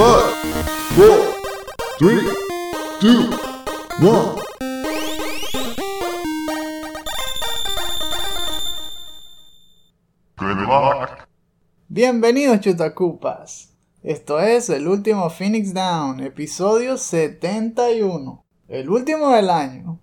Five. Bienvenidos chutacupas. Esto es el último Phoenix Down, episodio 71. El último del año.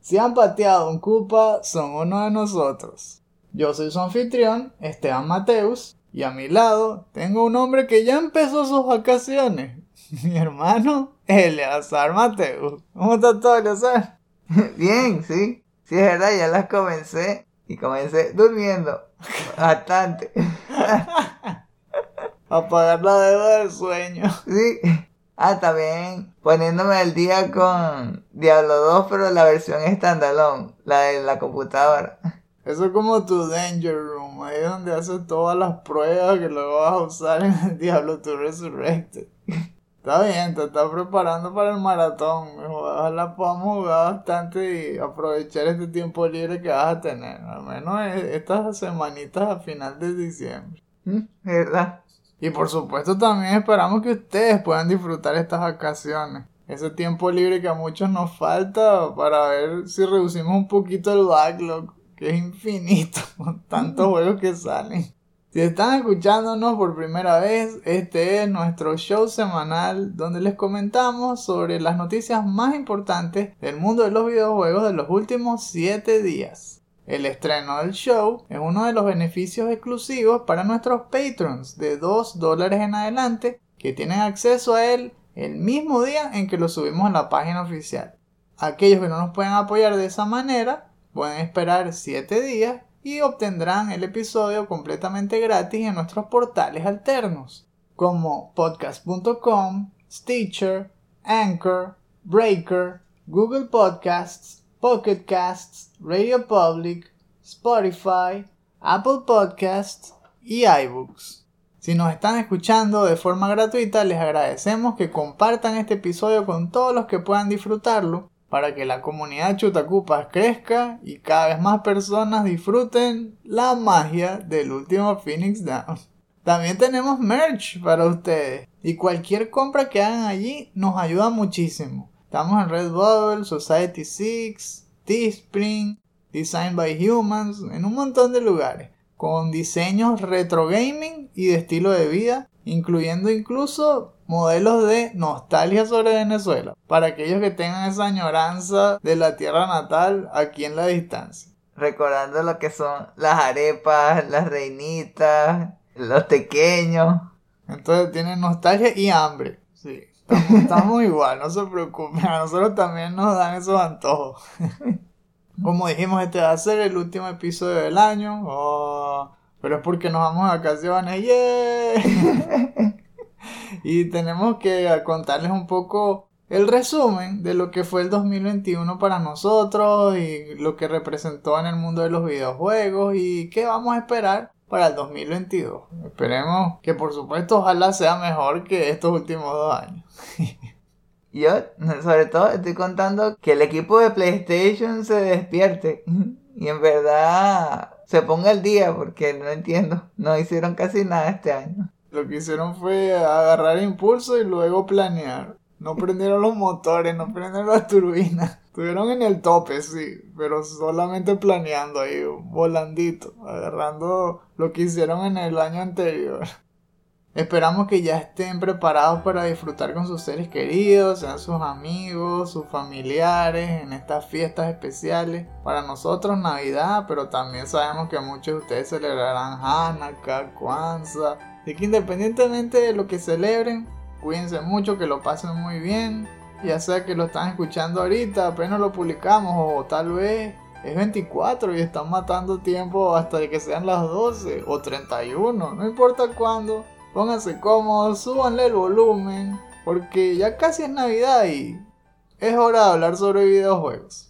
Si han pateado un cupa, son uno de nosotros. Yo soy su anfitrión, Esteban Mateus, y a mi lado tengo un hombre que ya empezó sus vacaciones. Mi hermano, Eleazar Mateus. ¿Cómo está todo, Eleazar? Bien, sí. Sí, es verdad, ya las comencé. Y comencé durmiendo. Bastante. Apagar la deuda del sueño. Sí. Ah, también poniéndome al día con Diablo 2, pero la versión standalone, la de la computadora. Eso es como tu Danger Room, ahí es donde haces todas las pruebas que luego vas a usar en el Diablo 2 Resurrected. Está bien, te estás preparando para el maratón. Ojalá podamos jugar bastante y aprovechar este tiempo libre que vas a tener. Al menos e- estas semanitas a final de diciembre. ¿Mm? ¿Verdad? Y por supuesto también esperamos que ustedes puedan disfrutar estas vacaciones. Ese tiempo libre que a muchos nos falta para ver si reducimos un poquito el backlog, que es infinito con tantos juegos que salen. Si están escuchándonos por primera vez, este es nuestro show semanal donde les comentamos sobre las noticias más importantes del mundo de los videojuegos de los últimos 7 días. El estreno del show es uno de los beneficios exclusivos para nuestros patrons de 2 dólares en adelante que tienen acceso a él el mismo día en que lo subimos en la página oficial. Aquellos que no nos pueden apoyar de esa manera pueden esperar 7 días y obtendrán el episodio completamente gratis en nuestros portales alternos como podcast.com, Stitcher, Anchor, Breaker, Google Podcasts, Pocket Casts, Radio Public, Spotify, Apple Podcasts y iBooks. Si nos están escuchando de forma gratuita, les agradecemos que compartan este episodio con todos los que puedan disfrutarlo para que la comunidad Chutacupas crezca y cada vez más personas disfruten la magia del último Phoenix Down. También tenemos merch para ustedes y cualquier compra que hagan allí nos ayuda muchísimo. Estamos en Redbubble, Society 6, Teespring, Design by Humans, en un montón de lugares, con diseños retro gaming y de estilo de vida, incluyendo incluso modelos de nostalgia sobre Venezuela, para aquellos que tengan esa añoranza de la tierra natal aquí en la distancia. Recordando lo que son las arepas, las reinitas, los pequeños. Entonces tienen nostalgia y hambre. Sí, estamos, estamos igual, no se preocupen, a nosotros también nos dan esos antojos. Como dijimos, este va a ser el último episodio del año. Oh, pero es porque nos vamos a vacaciones. ¡Yeah! y tenemos que contarles un poco el resumen de lo que fue el 2021 para nosotros y lo que representó en el mundo de los videojuegos y qué vamos a esperar para el 2022. Esperemos que por supuesto ojalá sea mejor que estos últimos dos años. Yo, sobre todo, estoy contando que el equipo de PlayStation se despierte y en verdad se ponga al día porque no entiendo, no hicieron casi nada este año. Lo que hicieron fue agarrar impulso y luego planear. No prendieron los motores, no prendieron las turbinas. Estuvieron en el tope, sí, pero solamente planeando ahí, volandito, agarrando lo que hicieron en el año anterior. Esperamos que ya estén preparados para disfrutar con sus seres queridos, sean sus amigos, sus familiares, en estas fiestas especiales. Para nosotros Navidad, pero también sabemos que muchos de ustedes celebrarán Hanukkah, Kwanzaa. Así que independientemente de lo que celebren, cuídense mucho, que lo pasen muy bien. Ya sea que lo están escuchando ahorita, apenas lo publicamos, o tal vez es 24 y están matando tiempo hasta que sean las 12 o 31, no importa cuándo. Pónganse cómodos, súbanle el volumen, porque ya casi es Navidad y es hora de hablar sobre videojuegos.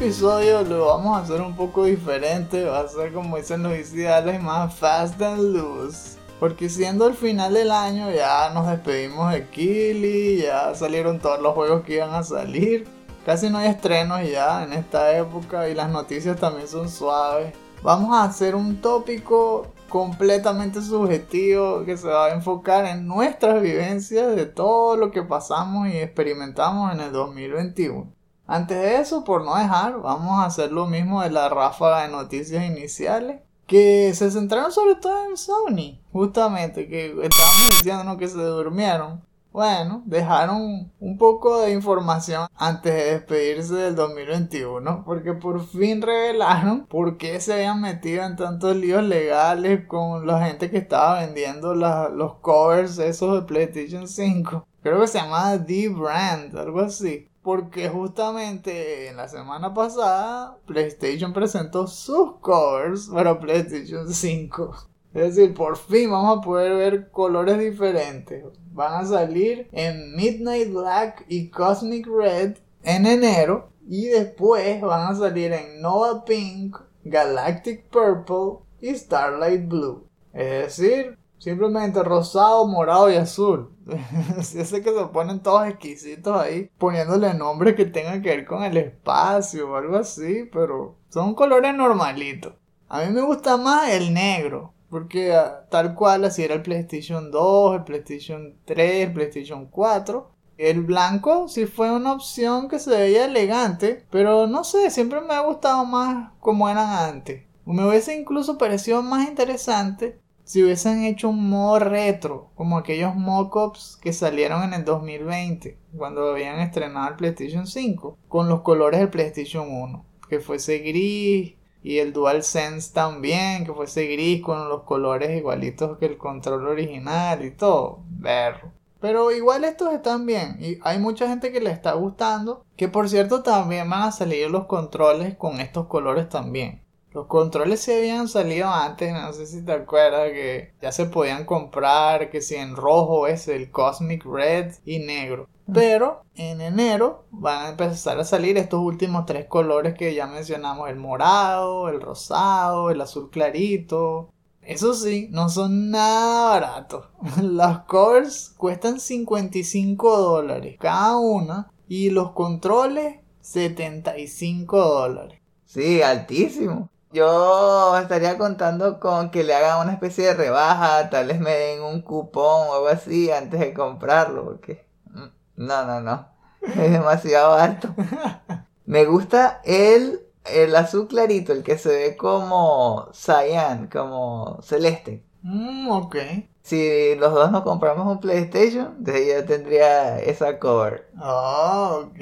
Episodio lo vamos a hacer un poco diferente, va a ser como dicen los ideales más fast and loose. Porque siendo el final del año ya nos despedimos de Kili, ya salieron todos los juegos que iban a salir. casi no hay estrenos ya en esta época y las noticias también son suaves. Vamos a hacer un tópico completamente subjetivo que se va a enfocar en nuestras vivencias de todo lo que pasamos y experimentamos en el 2021. Antes de eso, por no dejar, vamos a hacer lo mismo de la ráfaga de noticias iniciales que se centraron sobre todo en Sony, justamente, que estábamos diciendo que se durmieron. Bueno, dejaron un poco de información antes de despedirse del 2021, porque por fin revelaron por qué se habían metido en tantos líos legales con la gente que estaba vendiendo los covers esos de PlayStation 5. Creo que se llamaba D-Brand, algo así porque justamente en la semana pasada PlayStation presentó sus covers para PlayStation 5. Es decir, por fin vamos a poder ver colores diferentes. Van a salir en Midnight Black y Cosmic Red en enero. Y después van a salir en Nova Pink, Galactic Purple y Starlight Blue. Es decir, Simplemente rosado, morado y azul. Yo sé que se ponen todos exquisitos ahí, poniéndole nombres que tengan que ver con el espacio o algo así, pero son colores normalitos. A mí me gusta más el negro, porque ah, tal cual así era el PlayStation 2, el PlayStation 3, el PlayStation 4. El blanco sí fue una opción que se veía elegante, pero no sé, siempre me ha gustado más como eran antes. Me hubiese incluso parecido más interesante si hubiesen hecho un modo retro, como aquellos mockups que salieron en el 2020, cuando habían estrenado el PlayStation 5, con los colores del PlayStation 1, que fuese gris y el DualSense también, que fuese gris con los colores igualitos que el control original y todo, berro. Pero igual estos están bien y hay mucha gente que le está gustando, que por cierto también van a salir los controles con estos colores también. Los controles se habían salido antes, no sé si te acuerdas que ya se podían comprar, que si en rojo es el Cosmic Red y negro. Pero en enero van a empezar a salir estos últimos tres colores que ya mencionamos, el morado, el rosado, el azul clarito. Eso sí, no son nada baratos. Las covers cuestan 55 dólares cada una y los controles 75 dólares. Sí, altísimo. Yo estaría contando con que le hagan una especie de rebaja, tal vez me den un cupón o algo así antes de comprarlo, porque mm, no, no, no, es demasiado alto. Me gusta el, el azul clarito, el que se ve como cyan, como celeste. Mm, ok. Si los dos nos compramos un PlayStation, entonces ya tendría esa cover. Oh, ok.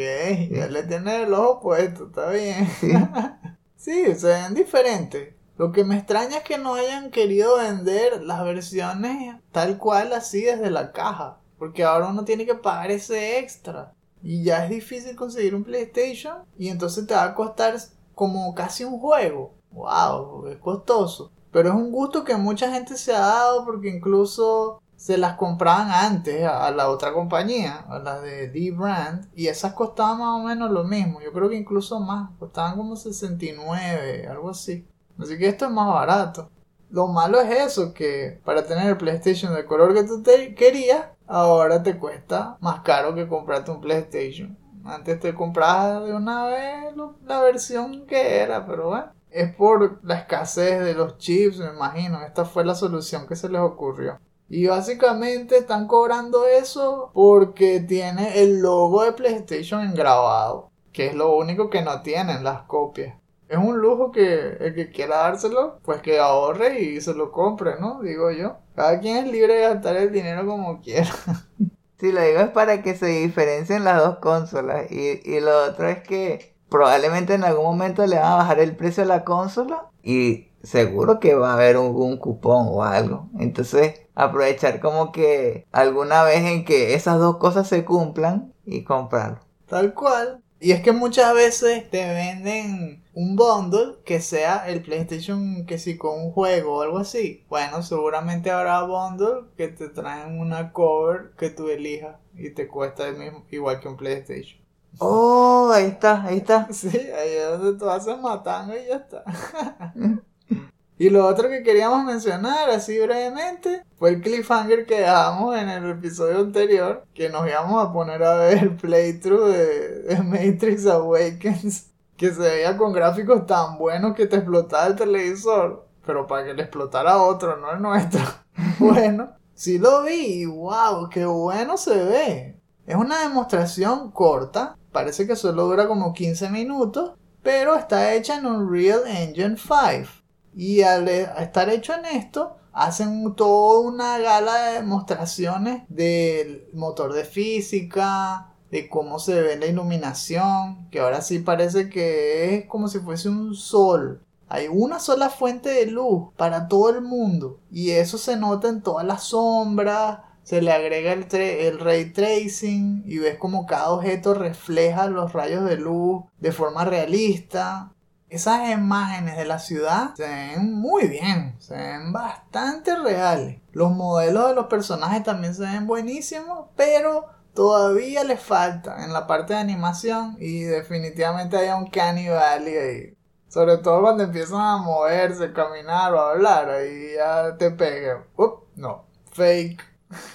Ya le tiene el ojo puesto, está bien. Sí, se ven diferentes. Lo que me extraña es que no hayan querido vender las versiones tal cual así desde la caja. Porque ahora uno tiene que pagar ese extra. Y ya es difícil conseguir un PlayStation. Y entonces te va a costar como casi un juego. ¡Wow! Es costoso. Pero es un gusto que mucha gente se ha dado porque incluso se las compraban antes a, la otra compañía, a la de D-Brand, y esas costaban más o menos lo mismo. Yo creo que incluso más, costaban como 69, algo así. Así que esto es más barato. Lo malo es eso, que para tener el PlayStation del color que tú te querías, ahora te cuesta más caro que comprarte un PlayStation. Antes te comprabas de una vez la versión que era, pero bueno. Es por la escasez de los chips, me imagino. Esta fue la solución que se les ocurrió. Y básicamente están cobrando eso porque tiene el logo de PlayStation engrabado, que es lo único que no tienen las copias. Es un lujo que el que quiera dárselo, pues que ahorre y se lo compre, ¿no? Digo yo. Cada quien es libre de gastar el dinero como quiera. Sí, lo digo es para que se diferencien las dos consolas. Y, y lo otro es que probablemente en algún momento le van a bajar el precio a la consola y seguro que va a haber un, cupón o algo. Entonces, aprovechar como que alguna vez en que esas dos cosas se cumplan y comprarlo. Tal cual. Y es que muchas veces te venden un bundle que sea el PlayStation que si con un juego o algo así. Bueno, seguramente habrá bundle que te traen una cover que tú elijas y te cuesta el mismo, igual que un PlayStation. Oh, ahí está, ahí está. Sí, ahí es donde tú haces matando y ya está. Y lo otro que queríamos mencionar, así brevemente, fue el cliffhanger que dejamos en el episodio anterior, que nos íbamos a poner a ver el playthrough de, Matrix Awakens, que se veía con gráficos tan buenos que te explotaba el televisor, pero para que le explotara otro, no el nuestro. bueno, sí lo vi wow, qué bueno se ve. Es una demostración corta, parece que solo dura como 15 minutos, pero está hecha en Unreal Engine 5 y al estar hecho en esto, hacen toda una gala de demostraciones del motor de física, de cómo se ve la iluminación, que ahora sí parece que es como si fuese un sol. Hay una sola fuente de luz para todo el mundo y eso se nota en todas las sombras, se le agrega el, el, ray tracing y ves como cada objeto refleja los rayos de luz de forma realista. Esas imágenes de la ciudad se ven muy bien, se ven bastante reales. Los modelos de los personajes también se ven buenísimos, pero todavía les falta en la parte de animación y definitivamente hay un canibal ahí. Sobre todo cuando empiezan a moverse, caminar o hablar, ahí ya te pega. Up, no, fake.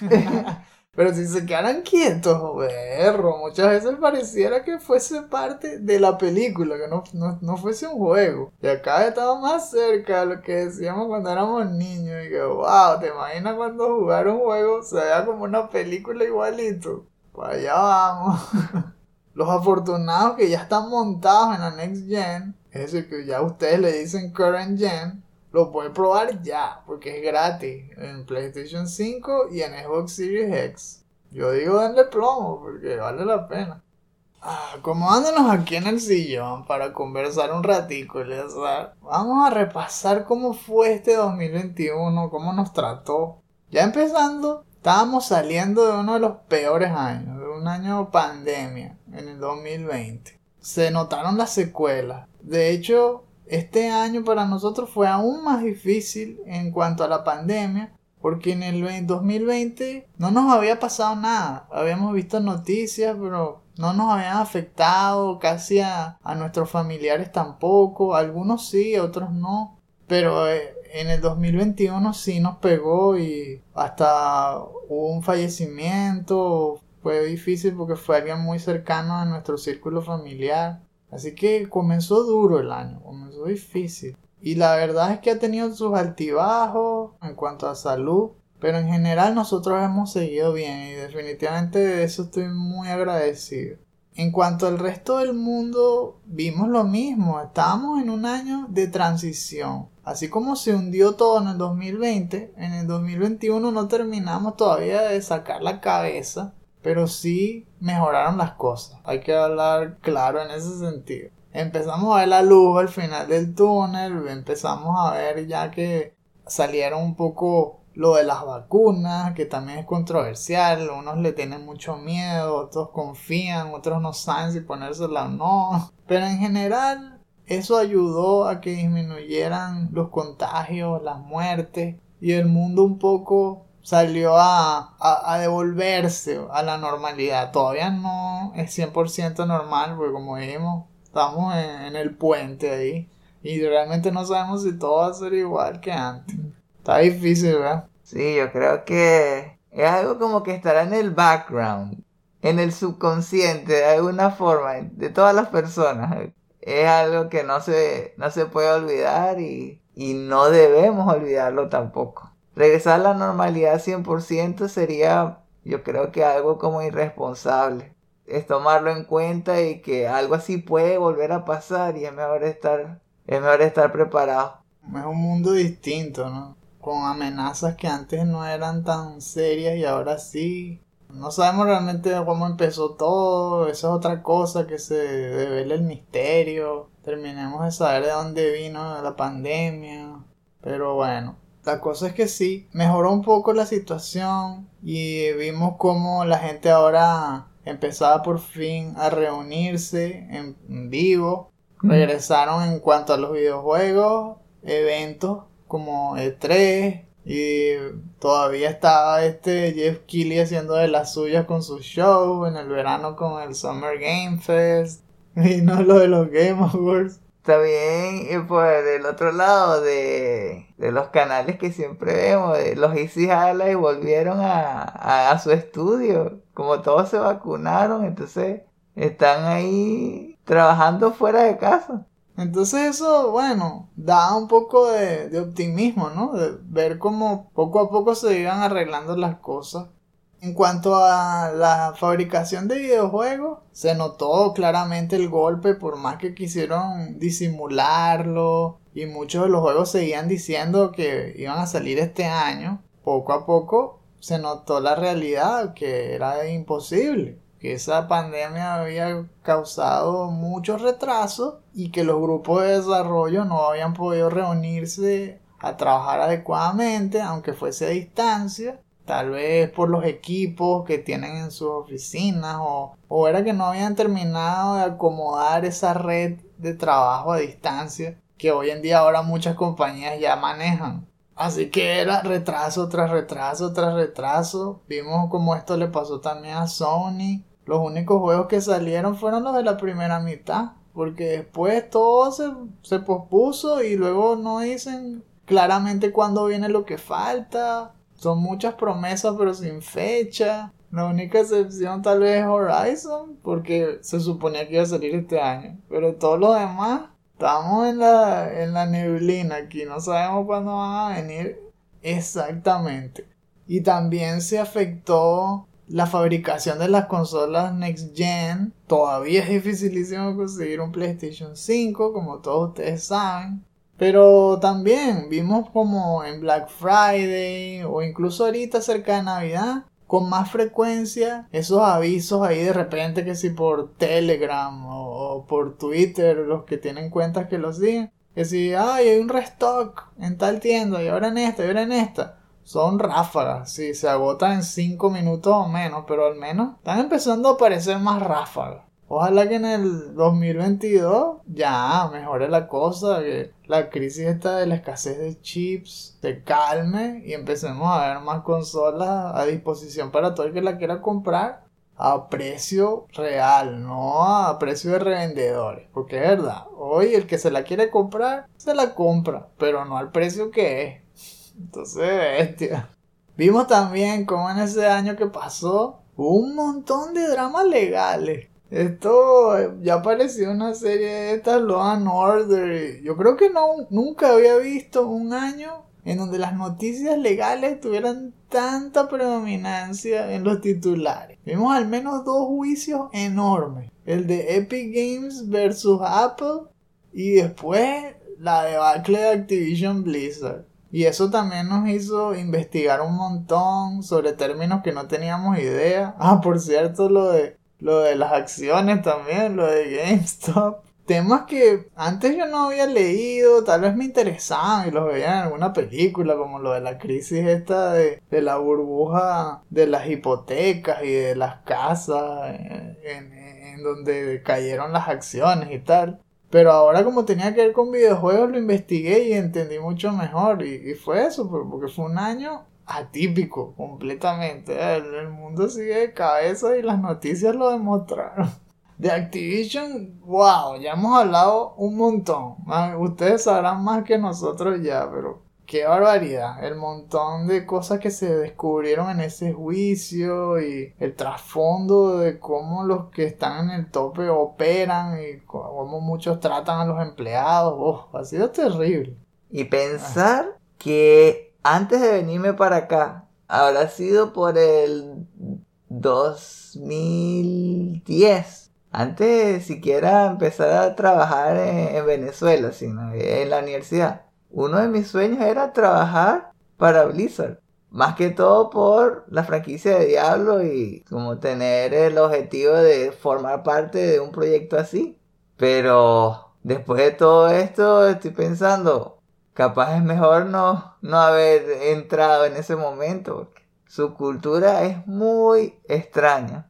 Pero si se quedaran quietos, berro, muchas veces pareciera que fuese parte de la película, que no, no, fuese un juego. Y acá estaba más cerca de lo que decíamos cuando éramos niños. Y que, wow, ¿te imaginas cuando jugar un juego se vea como una película igualito? Pues allá vamos. Los afortunados que ya están montados en la Next Gen, es que ya ustedes le dicen Current Gen, lo pueden probar ya, porque es gratis en PlayStation 5 y en Xbox Series X. Yo digo denle promo porque vale la pena. Ah, acomodándonos aquí en el sillón para conversar un ratico, vamos a repasar cómo fue este 2021, cómo nos trató. Ya empezando, estábamos saliendo de uno de los peores años, de un año pandemia, en el 2020. Se notaron las secuelas. De hecho, este año para nosotros fue aún más difícil en cuanto a la pandemia, porque en el 2020 no nos había pasado nada. Habíamos visto noticias, pero no nos habían afectado casi a, nuestros familiares tampoco. Algunos sí, otros no. Pero eh, en el 2021 sí nos pegó y hasta hubo un fallecimiento. Fue difícil porque fue alguien muy cercano a nuestro círculo familiar. Así que comenzó duro el año, comenzó difícil. Y la verdad es que ha tenido sus altibajos en cuanto a salud, pero en general nosotros hemos seguido bien y definitivamente de eso estoy muy agradecido. En cuanto al resto del mundo, vimos lo mismo, estábamos en un año de transición. Así como se hundió todo en el 2020, en el 2021 no terminamos todavía de sacar la cabeza pero sí mejoraron las cosas. Hay que hablar claro en ese sentido. Empezamos a ver la luz al final del túnel, empezamos a ver ya que salieron un poco lo de las vacunas, que también es controversial, unos le tienen mucho miedo, otros confían, otros no saben si ponérsela o no, pero en general eso ayudó a que disminuyeran los contagios, las muertes y el mundo un poco salió a, a, devolverse a la normalidad. Todavía no es 100% normal, porque como dijimos, estamos en, el puente ahí. Y realmente no sabemos si todo va a ser igual que antes. Está difícil, ¿verdad? Sí, yo creo que es algo como que estará en el background, en el subconsciente de alguna forma, de todas las personas. Es algo que no se, no se puede olvidar y, y no debemos olvidarlo tampoco regresar a la normalidad 100% sería, yo creo que algo como irresponsable. Es tomarlo en cuenta y que algo así puede volver a pasar y es mejor estar, es mejor estar preparado. Es un mundo distinto, ¿no? Con amenazas que antes no eran tan serias y ahora sí. No sabemos realmente cómo empezó todo, eso es otra cosa que se devela el misterio. Terminemos de saber de dónde vino la pandemia. Pero bueno, la cosa es que sí, mejoró un poco la situación y vimos como la gente ahora empezaba por fin a reunirse en vivo. Regresaron en cuanto a los videojuegos, eventos como E3 y todavía estaba este Jeff Keighley haciendo de las suyas con su show en el verano con el Summer Game Fest y no lo de los Game Awards. También eh, por el otro lado de, de los canales que siempre vemos, de los Easy y volvieron a, a, a su estudio. Como todos se vacunaron, entonces están ahí trabajando fuera de casa. Entonces eso, bueno, da un poco de, de, optimismo, ¿no? De ver cómo poco a poco se iban arreglando las cosas. En cuanto a la fabricación de videojuegos, se notó claramente el golpe por más que quisieron disimularlo y muchos de los juegos seguían diciendo que iban a salir este año. Poco a poco se notó la realidad que era imposible que esa pandemia había causado muchos retrasos y que los grupos de desarrollo no habían podido reunirse a trabajar adecuadamente, aunque fuese a distancia, tal vez por los equipos que tienen en sus oficinas o, o era que no habían terminado de acomodar esa red de trabajo a distancia que hoy en día ahora muchas compañías ya manejan. Así que era retraso tras retraso tras retraso. Vimos como esto le pasó también a Sony los únicos juegos que salieron fueron los de la primera mitad. Porque después todo se, pospuso y luego no dicen claramente cuándo viene lo que falta. Son muchas promesas pero sin fecha. La única excepción tal vez es Horizon, porque se suponía que iba a salir este año. Pero todos los demás, estamos en la, en la neblina aquí, no sabemos cuándo van a venir exactamente. Y también se afectó la fabricación de las consolas Next Gen. Todavía es dificilísimo conseguir un PlayStation 5, como todos ustedes saben. Pero también vimos como en Black Friday o incluso ahorita cerca de Navidad, con más frecuencia esos avisos ahí de repente que si por Telegram o, por Twitter, los que tienen cuentas que los siguen, que si Ay, hay un restock en tal tienda y ahora en esta y ahora en esta son ráfagas, sí, se agotan en 5 minutos o menos, pero al menos están empezando a aparecer más ráfagas. Ojalá que en el 2022 ya mejore la cosa, que la crisis de la escasez de chips se calme y empecemos a ver más consolas a disposición para todo el que la quiera comprar a precio real, no a precio de revendedores. Porque es verdad, hoy el que se la quiere comprar, se la compra, pero no al precio que es. Entonces, bestia. Vimos también como en ese año que pasó un montón de dramas legales. Esto ya pareció una serie de estas Law and Order. Yo creo que no, nunca había visto un año en donde las noticias legales tuvieran tanta predominancia en los titulares. Vimos al menos dos juicios enormes. El de Epic Games versus Apple y después la debacle de Activision Blizzard. Y eso también nos hizo investigar un montón sobre términos que no teníamos idea. Ah, por cierto, lo de, lo de las acciones también, lo de GameStop. Temas que antes yo no había leído, tal vez me interesaban y los veía en alguna película, como lo de la crisis esta de, de la burbuja de las hipotecas y de las casas en, en donde cayeron las acciones y tal. Pero ahora como tenía que ver con videojuegos lo investigué y entendí mucho mejor. Y, fue eso, porque fue un año atípico completamente. El, mundo sigue de cabeza y las noticias lo demostraron. De Activision, wow, ya hemos hablado un montón. Ustedes sabrán más que nosotros ya, pero qué barbaridad. El montón de cosas que se descubrieron en ese juicio y el trasfondo de cómo los que están en el tope operan y cómo muchos tratan a los empleados. Oh, ha sido terrible. Y pensar que antes de venirme para acá, habrá sido por el 2010. Antes de siquiera empezar a trabajar en, Venezuela, sino en la universidad uno de mis sueños era trabajar para Blizzard. Más que todo por la franquicia de Diablo y como tener el objetivo de formar parte de un proyecto así. Pero después de todo esto estoy pensando, capaz es mejor no, no haber entrado en ese momento. su cultura es muy extraña.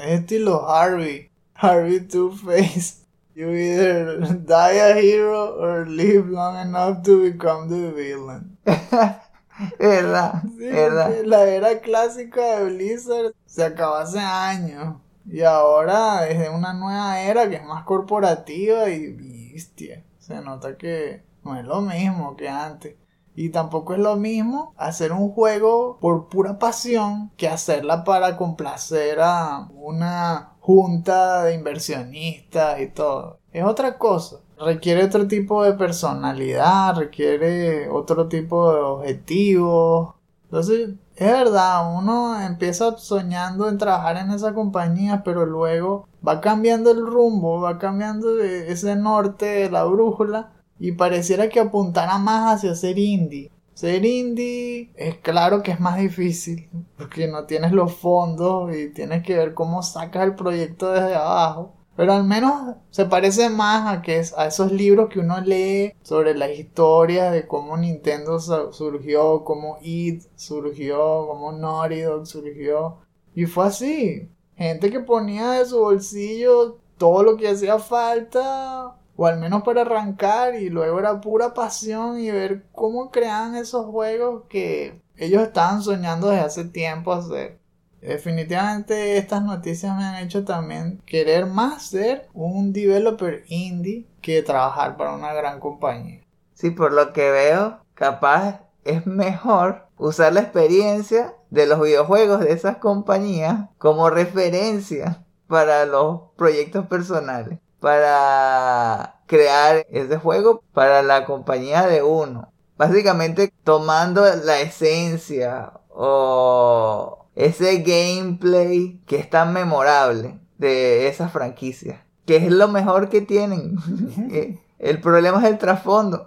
es estilo Harvey. Harvey Two-Face. You either die a hero or live long enough to become the villain. verdad, verdad. La era clásica de Blizzard se acabó hace años. Y ahora es de una nueva era que es más corporativa y, bestia. Se nota que no es lo mismo que antes. Y tampoco es lo mismo hacer un juego por pura pasión que hacerla para complacer a una junta de inversionistas y todo. Es otra cosa. Requiere otro tipo de personalidad, requiere otro tipo de objetivos. Entonces, es verdad, uno empieza soñando en trabajar en esa compañía, pero luego va cambiando el rumbo, va cambiando ese norte de la brújula y pareciera que apuntara más hacia ser indie. Ser indie es claro que es más difícil porque no tienes los fondos y tienes que ver cómo sacas el proyecto desde abajo. Pero al menos se parece más a, que a esos libros que uno lee sobre la historia de cómo Nintendo surgió, cómo Id surgió, cómo Naughty Dog surgió. Y fue así. Gente que ponía de su bolsillo todo lo que hacía falta o al menos para arrancar y luego era pura pasión y ver cómo crean esos juegos que ellos estaban soñando desde hace tiempo hacer. Definitivamente estas noticias me han hecho también querer más ser un developer indie que trabajar para una gran compañía. Sí, por lo que veo, capaz es mejor usar la experiencia de los videojuegos de esas compañías como referencia para los proyectos personales para crear ese juego para la compañía de uno. Básicamente tomando la esencia o ese gameplay que es tan memorable de esa franquicia. Que es lo mejor que tienen. Eh, el problema es el trasfondo.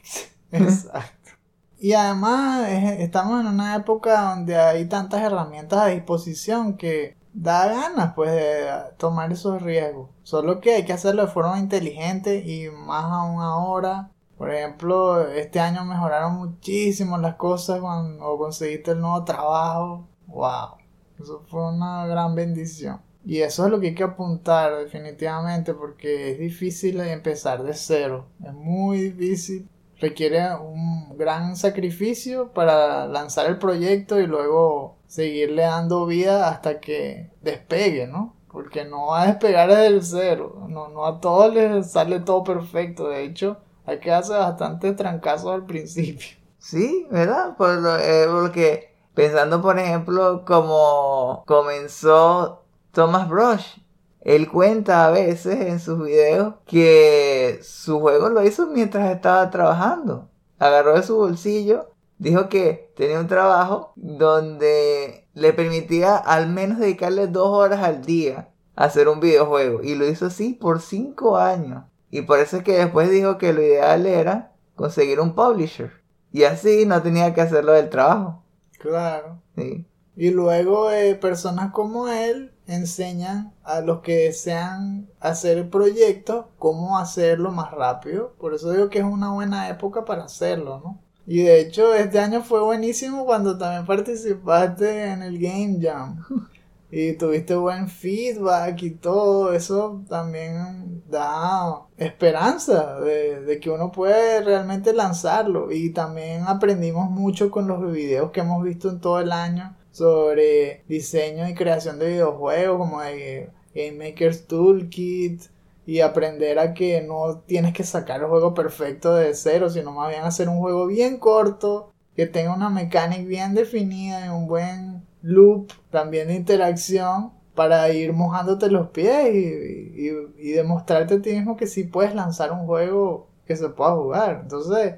Exacto. Y además estamos en una época donde hay tantas herramientas a disposición que da ganas pues de tomar esos riesgos. Solo que hay que hacerlo de forma inteligente y más aún ahora. Por ejemplo, este año mejoraron muchísimo las cosas cuando conseguiste el nuevo trabajo. ¡Wow! Eso fue una gran bendición. Y eso es lo que hay que apuntar definitivamente porque es difícil empezar de cero. Es muy difícil. Requiere un gran sacrificio para lanzar el proyecto y luego seguirle dando vida hasta que despegue, ¿no? Porque no va a despegar desde el cero. No, no a todos les sale todo perfecto. De hecho, hay que hacer bastante trancazo al principio. Sí, ¿verdad? Por lo, eh, porque pensando, por ejemplo, como comenzó Thomas Brush. Él cuenta a veces en sus videos que su juego lo hizo mientras estaba trabajando. Agarró de su bolsillo dijo que tenía un trabajo donde le permitía al menos dedicarle dos horas al día a hacer un videojuego. Y lo hizo así por cinco años. Y por eso es que después dijo que lo ideal era conseguir un publisher. Y así no tenía que hacerlo del trabajo. Claro. Sí. Y luego eh, personas como él enseñan a los que desean hacer proyectos cómo hacerlo más rápido. Por eso digo que es una buena época para hacerlo, ¿no? Y de hecho, este año fue buenísimo cuando también participaste en el Game Jam. Y tuviste buen feedback y todo. Eso también da esperanza de, de, que uno puede realmente lanzarlo. Y también aprendimos mucho con los videos que hemos visto en todo el año sobre diseño y creación de videojuegos, como de Game Maker's Toolkit y aprender a que no tienes que sacar el juego perfecto de cero, sino más bien hacer un juego bien corto, que tenga una mecánica bien definida y un buen loop también de interacción para ir mojándote los pies y, demostrarte a ti mismo que sí puedes lanzar un juego que se pueda jugar. Entonces,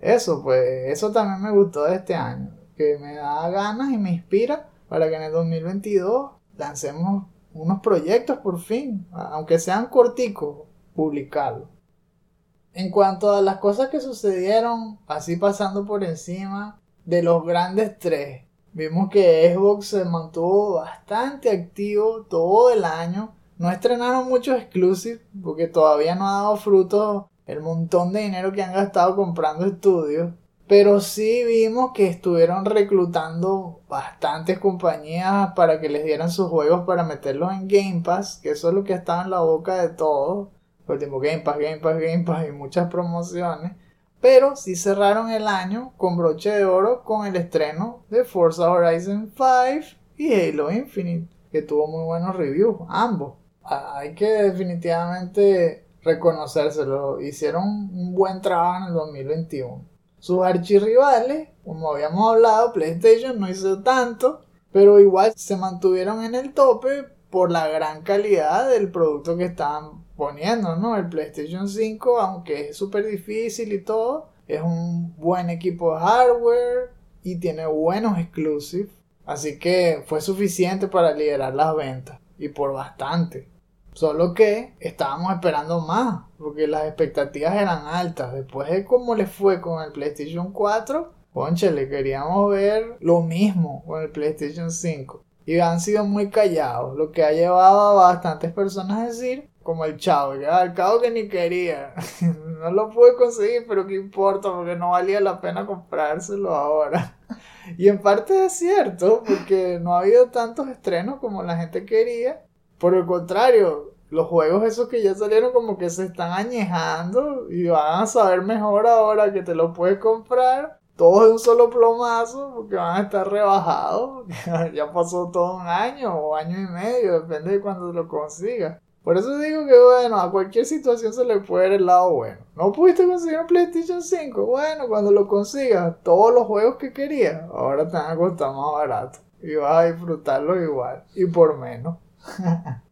eso, pues, eso también me gustó de este año, que me da ganas y me inspira para que en el 2022 lancemos unos proyectos por fin, aunque sean corticos, publicarlos. En cuanto a las cosas que sucedieron, así pasando por encima de los grandes tres, vimos que Xbox se mantuvo bastante activo todo el año. No estrenaron muchos exclusivos porque todavía no ha dado fruto el montón de dinero que han gastado comprando estudios. Pero sí vimos que estuvieron reclutando bastantes compañías para que les dieran sus juegos para meterlos en Game Pass, que eso es lo que estaba en la boca de todos. Tiempo Game Pass, Game Pass, Game Pass y muchas promociones. Pero sí cerraron el año con broche de oro con el estreno de Forza Horizon 5 y Halo Infinite, que tuvo muy buenos reviews, ambos. Hay que definitivamente reconocérselo. Hicieron un buen trabajo en el 2021. Sus archirrivales, como habíamos hablado, PlayStation no hizo tanto, pero igual se mantuvieron en el tope por la gran calidad del producto que estaban poniendo, ¿no? El PlayStation 5, aunque es súper difícil y todo, es un buen equipo de hardware y tiene buenos exclusives. Así que fue suficiente para liderar las ventas. Y por bastante. Solo que estábamos esperando más. Porque las expectativas eran altas. Después de cómo le fue con el PlayStation 4. Concha, le queríamos ver lo mismo con el PlayStation 5. Y han sido muy callados. Lo que ha llevado a bastantes personas a decir como el chavo, al cabo que ni quería. no lo pude conseguir, pero qué importa, porque no valía la pena comprárselo ahora. y en parte es cierto, porque no ha habido tantos estrenos como la gente quería. Por el contrario, los juegos esos que ya salieron como que se están añejando y van a saber mejor ahora que te lo puedes comprar. Todos de un solo plomazo porque van a estar rebajados. ya pasó todo un año o año y medio, depende de cuando lo consigas. Por eso digo que, bueno, a cualquier situación se le puede ver el lado bueno. ¿No pudiste conseguir un PlayStation 5? Bueno, cuando lo consigas, todos los juegos que querías, ahora te van a costar más barato. Y vas a disfrutarlo igual. Y por menos.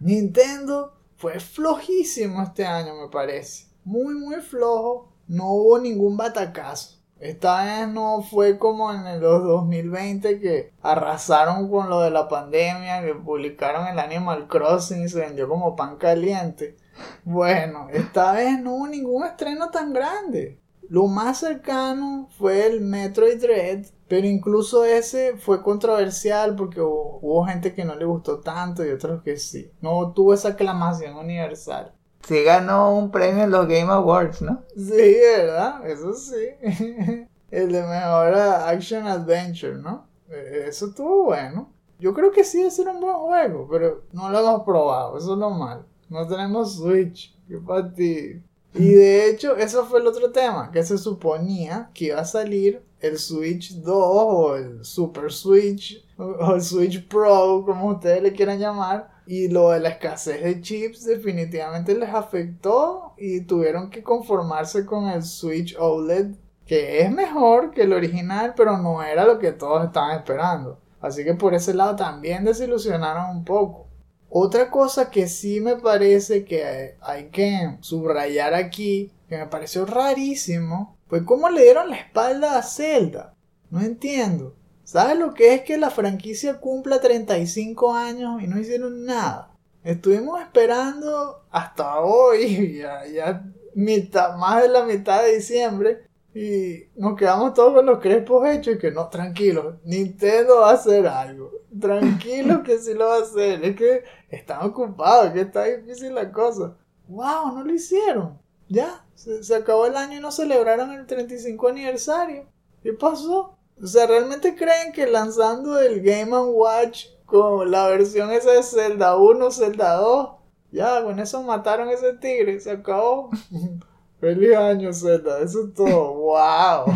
Nintendo fue flojísimo este año, me parece. Muy, muy flojo. No hubo ningún batacazo. Esta vez no fue como en los 2020 que arrasaron con lo de la pandemia, que publicaron el Animal Crossing y se vendió como pan caliente. Bueno, esta vez no hubo ningún estreno tan grande. Lo más cercano fue el Metroid Dread, pero incluso ese fue controversial porque hubo, gente que no le gustó tanto y otros que sí. No tuvo esa aclamación universal. Sí ganó un premio en los Game Awards, ¿no? Sí, ¿verdad? Eso sí. El de mejor Action Adventure, ¿no? E, eso estuvo bueno. Yo creo que sí es un buen juego, pero no lo hemos probado, eso es lo malo. No tenemos Switch, qué ti. Y de hecho, eso fue el otro tema, que se suponía que iba a salir el Switch 2 o el Super Switch o el Switch Pro, como ustedes le quieran llamar, y lo de la escasez de chips definitivamente les afectó y tuvieron que conformarse con el Switch OLED, que es mejor que el original, pero no era lo que todos estaban esperando. Así que por ese lado también desilusionaron un poco. Otra cosa que sí me parece que hay que subrayar aquí, que me pareció rarísimo, fue cómo le dieron la espalda a Zelda. No entiendo. ¿Sabes lo que es que la franquicia cumpla 35 años y no hicieron nada? Estuvimos esperando hasta hoy, ya, mitad, más de la mitad de diciembre, y nos quedamos todos con los crespos hechos y que no, tranquilo, Nintendo va a hacer algo. Tranquilo que sí lo va a hacer. Es que están ocupados, que está difícil la cosa. ¡Wow! No lo hicieron. Ya, se, acabó el año y no celebraron el 35 aniversario. ¿Qué pasó? O sea, ¿realmente creen que lanzando el Game Watch con la versión esa de Zelda 1, Zelda 2, ya con eso mataron ese tigre, se acabó? Feliz año Zelda, eso es todo, wow.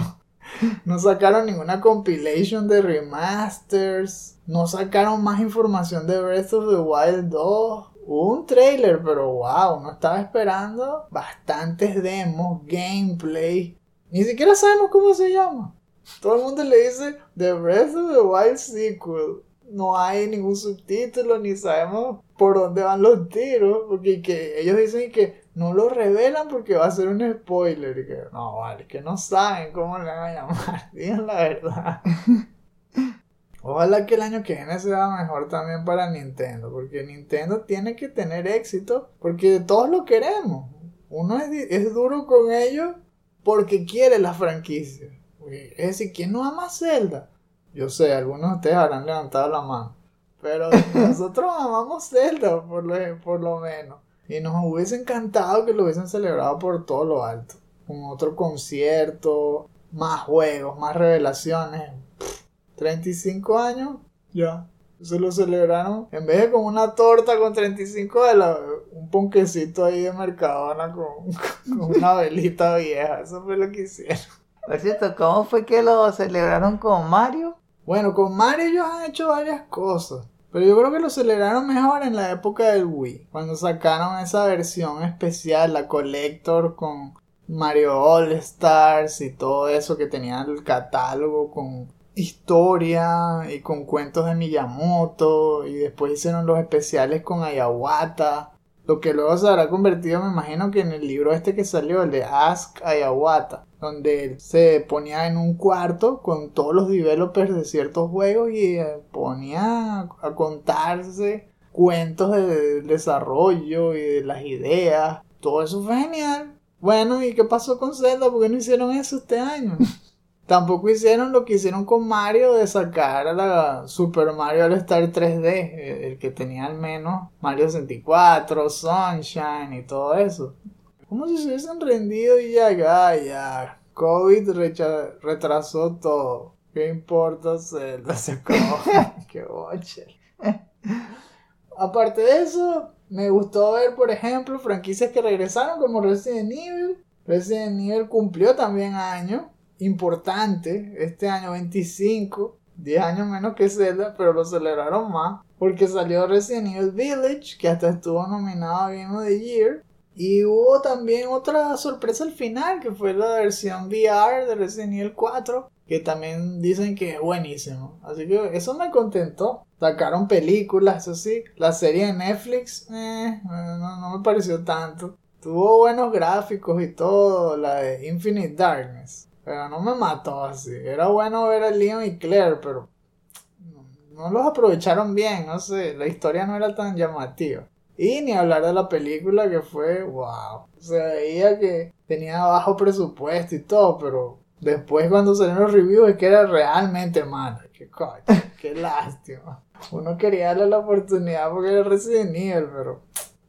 No sacaron ninguna compilation de remasters, no sacaron más información de Breath of the Wild 2. Hubo un trailer, pero wow, no estaba esperando bastantes demos, gameplay. Ni siquiera sabemos cómo se llama. Todo el mundo le dice The Breath of the Wild Sequel. No hay ningún subtítulo, ni sabemos por dónde van los tiros. Porque que ellos dicen que no lo revelan porque va a ser un spoiler. Y que no, vale, que no saben cómo le van a llamar. Digan la verdad. Ojalá que el año que viene sea mejor también para Nintendo. Porque Nintendo tiene que tener éxito. Porque todos lo queremos. Uno es, es duro con ellos porque quiere la franquicia. Es decir, ¿quién no ama Zelda? Yo sé, algunos de ustedes habrán levantado la mano. Pero nosotros amamos Zelda, por lo, por lo menos. Y nos hubiese encantado que lo hubiesen celebrado por todo lo alto. Con otro concierto, más juegos, más revelaciones. 35 años, ya. Se lo celebraron. En vez de con una torta con 35 de la, un ponquecito ahí de Mercadona con, con una velita vieja. Eso fue lo que hicieron. Por cierto, ¿cómo fue que lo celebraron con Mario? Bueno, con Mario ellos han hecho varias cosas. Pero yo creo que lo celebraron mejor en la época del Wii, cuando sacaron esa versión especial, la Collector con Mario All Stars y todo eso que tenía el catálogo con historia y con cuentos de Miyamoto y después hicieron los especiales con Ayawata lo que luego se habrá convertido, me imagino que en el libro este que salió, el de Ask Ayawata, donde él se ponía en un cuarto con todos los developers de ciertos juegos y eh, ponía a contarse cuentos de desarrollo y de las ideas. Todo eso fue genial. Bueno, ¿y qué pasó con Zelda? ¿Por qué no hicieron eso este año? Tampoco hicieron lo que hicieron con Mario de sacar a la Super Mario All Star 3D, eh, el que tenía al menos Mario 64, Sunshine y todo eso. Como si se hubiesen rendido y ya, ya, ya. COVID retrasó todo. ¿Qué importa Zelda? Se Qué boche. Aparte de eso, me gustó ver, por ejemplo, franquicias que regresaron como Resident Evil. Resident Evil cumplió también año importante este año 25, 10 años menos que Zelda, pero lo celebraron más porque salió Resident Evil Village, que hasta estuvo nominado a Game of the Year. Y hubo también otra sorpresa al final, que fue la versión VR de Resident Evil 4, que también dicen que es buenísimo. Así que eso me contentó. Sacaron películas, eso sí. La serie de Netflix, eh, no, no me pareció tanto. Tuvo buenos gráficos y todo, la de Infinite Darkness. Pero no me mató así. Era bueno ver a Leon y Claire, pero no los aprovecharon bien, no sé. La historia no era tan llamativa. Y ni hablar de la película que fue, wow. Se veía que tenía bajo presupuesto y todo, pero después cuando salieron los reviews es que era realmente mala. Qué coño, qué lástima. Uno quería darle la oportunidad porque era Resident Evil, pero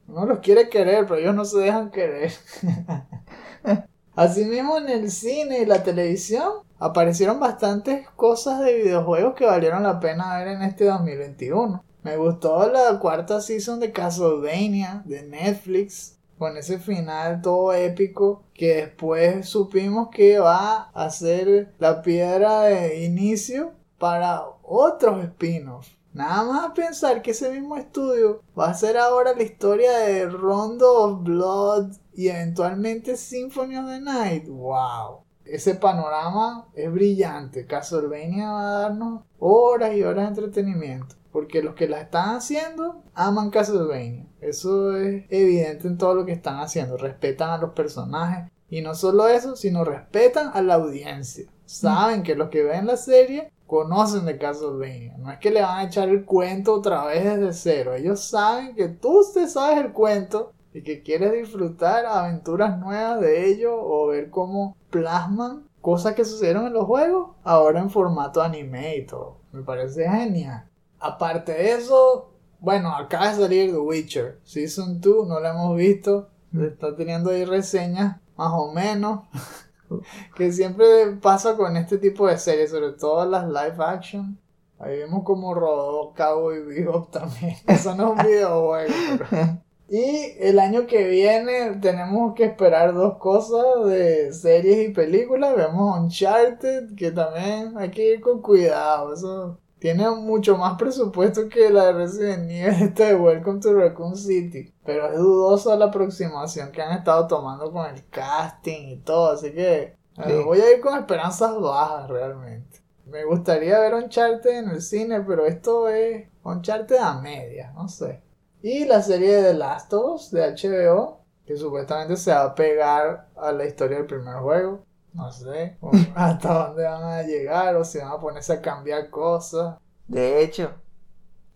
uno los quiere querer, pero ellos no se dejan querer. Asimismo en el cine y la televisión aparecieron bastantes cosas de videojuegos que valieron la pena ver en este 2021. Me gustó la cuarta season de Castlevania de Netflix con ese final todo épico que después supimos que va a ser la piedra de inicio para otros spin-offs. Nada más pensar que ese mismo estudio va a ser ahora la historia de Rondo of Blood y eventualmente Symphony of the Night. ¡Wow! Ese panorama es brillante. Castlevania va a darnos horas y horas de entretenimiento. Porque los que la están haciendo aman Castlevania. Eso es evidente en todo lo que están haciendo. Respetan a los personajes. Y no solo eso, sino respetan a la audiencia. Saben que los que ven la serie conocen de Castlevania. No es que le van a echar el cuento otra vez desde cero. Ellos saben que tú te sabes el cuento y que quieres disfrutar aventuras nuevas de ellos o ver cómo plasman cosas que sucedieron en los juegos ahora en formato anime y todo. Me parece genial. Aparte de eso, bueno, acaba de salir The Witcher Season 2, no lo hemos visto. Está teniendo ahí reseñas más o menos. que siempre pasa con este tipo de series, sobre todo las live action. Ahí vemos como rodó Cowboy Bebop también. Eso no es un videojuego, pero... Y el año que viene tenemos que esperar dos cosas de series y películas. Vemos Uncharted, que también hay que ir con cuidado. Eso tiene mucho más presupuesto que la de Resident Evil esta de Welcome to Raccoon City. Pero es dudosa la aproximación que han estado tomando con el casting y todo. Así que voy a ir con esperanzas bajas realmente. Me gustaría ver Uncharted en el cine, pero esto es Uncharted a media, no sé. Y la serie de The Last of Us de HBO, que supuestamente se va a pegar a la historia del primer juego. No sé hasta dónde van a llegar o si van a ponerse a cambiar cosas. De hecho,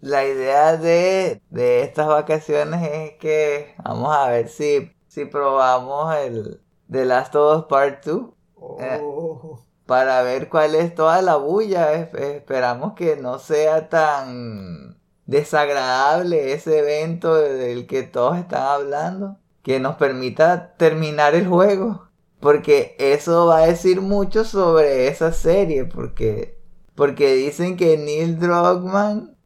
la idea de, estas vacaciones es que vamos a ver si, si probamos el The Last of Us Part 2. Eh, para ver cuál es toda la bulla. Esperamos que no sea tan desagradable ese evento del que todos están hablando, que nos permita terminar el juego, porque eso va a decir mucho sobre esa serie, porque, porque dicen que Neil Druckmann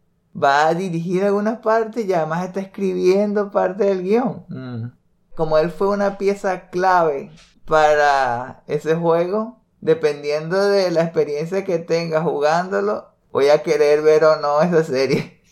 va a dirigir algunas partes y además está escribiendo parte del guion. Mm. Como él fue una pieza clave para ese juego, dependiendo de la experiencia que tenga jugándolo, voy a querer ver o no esa serie.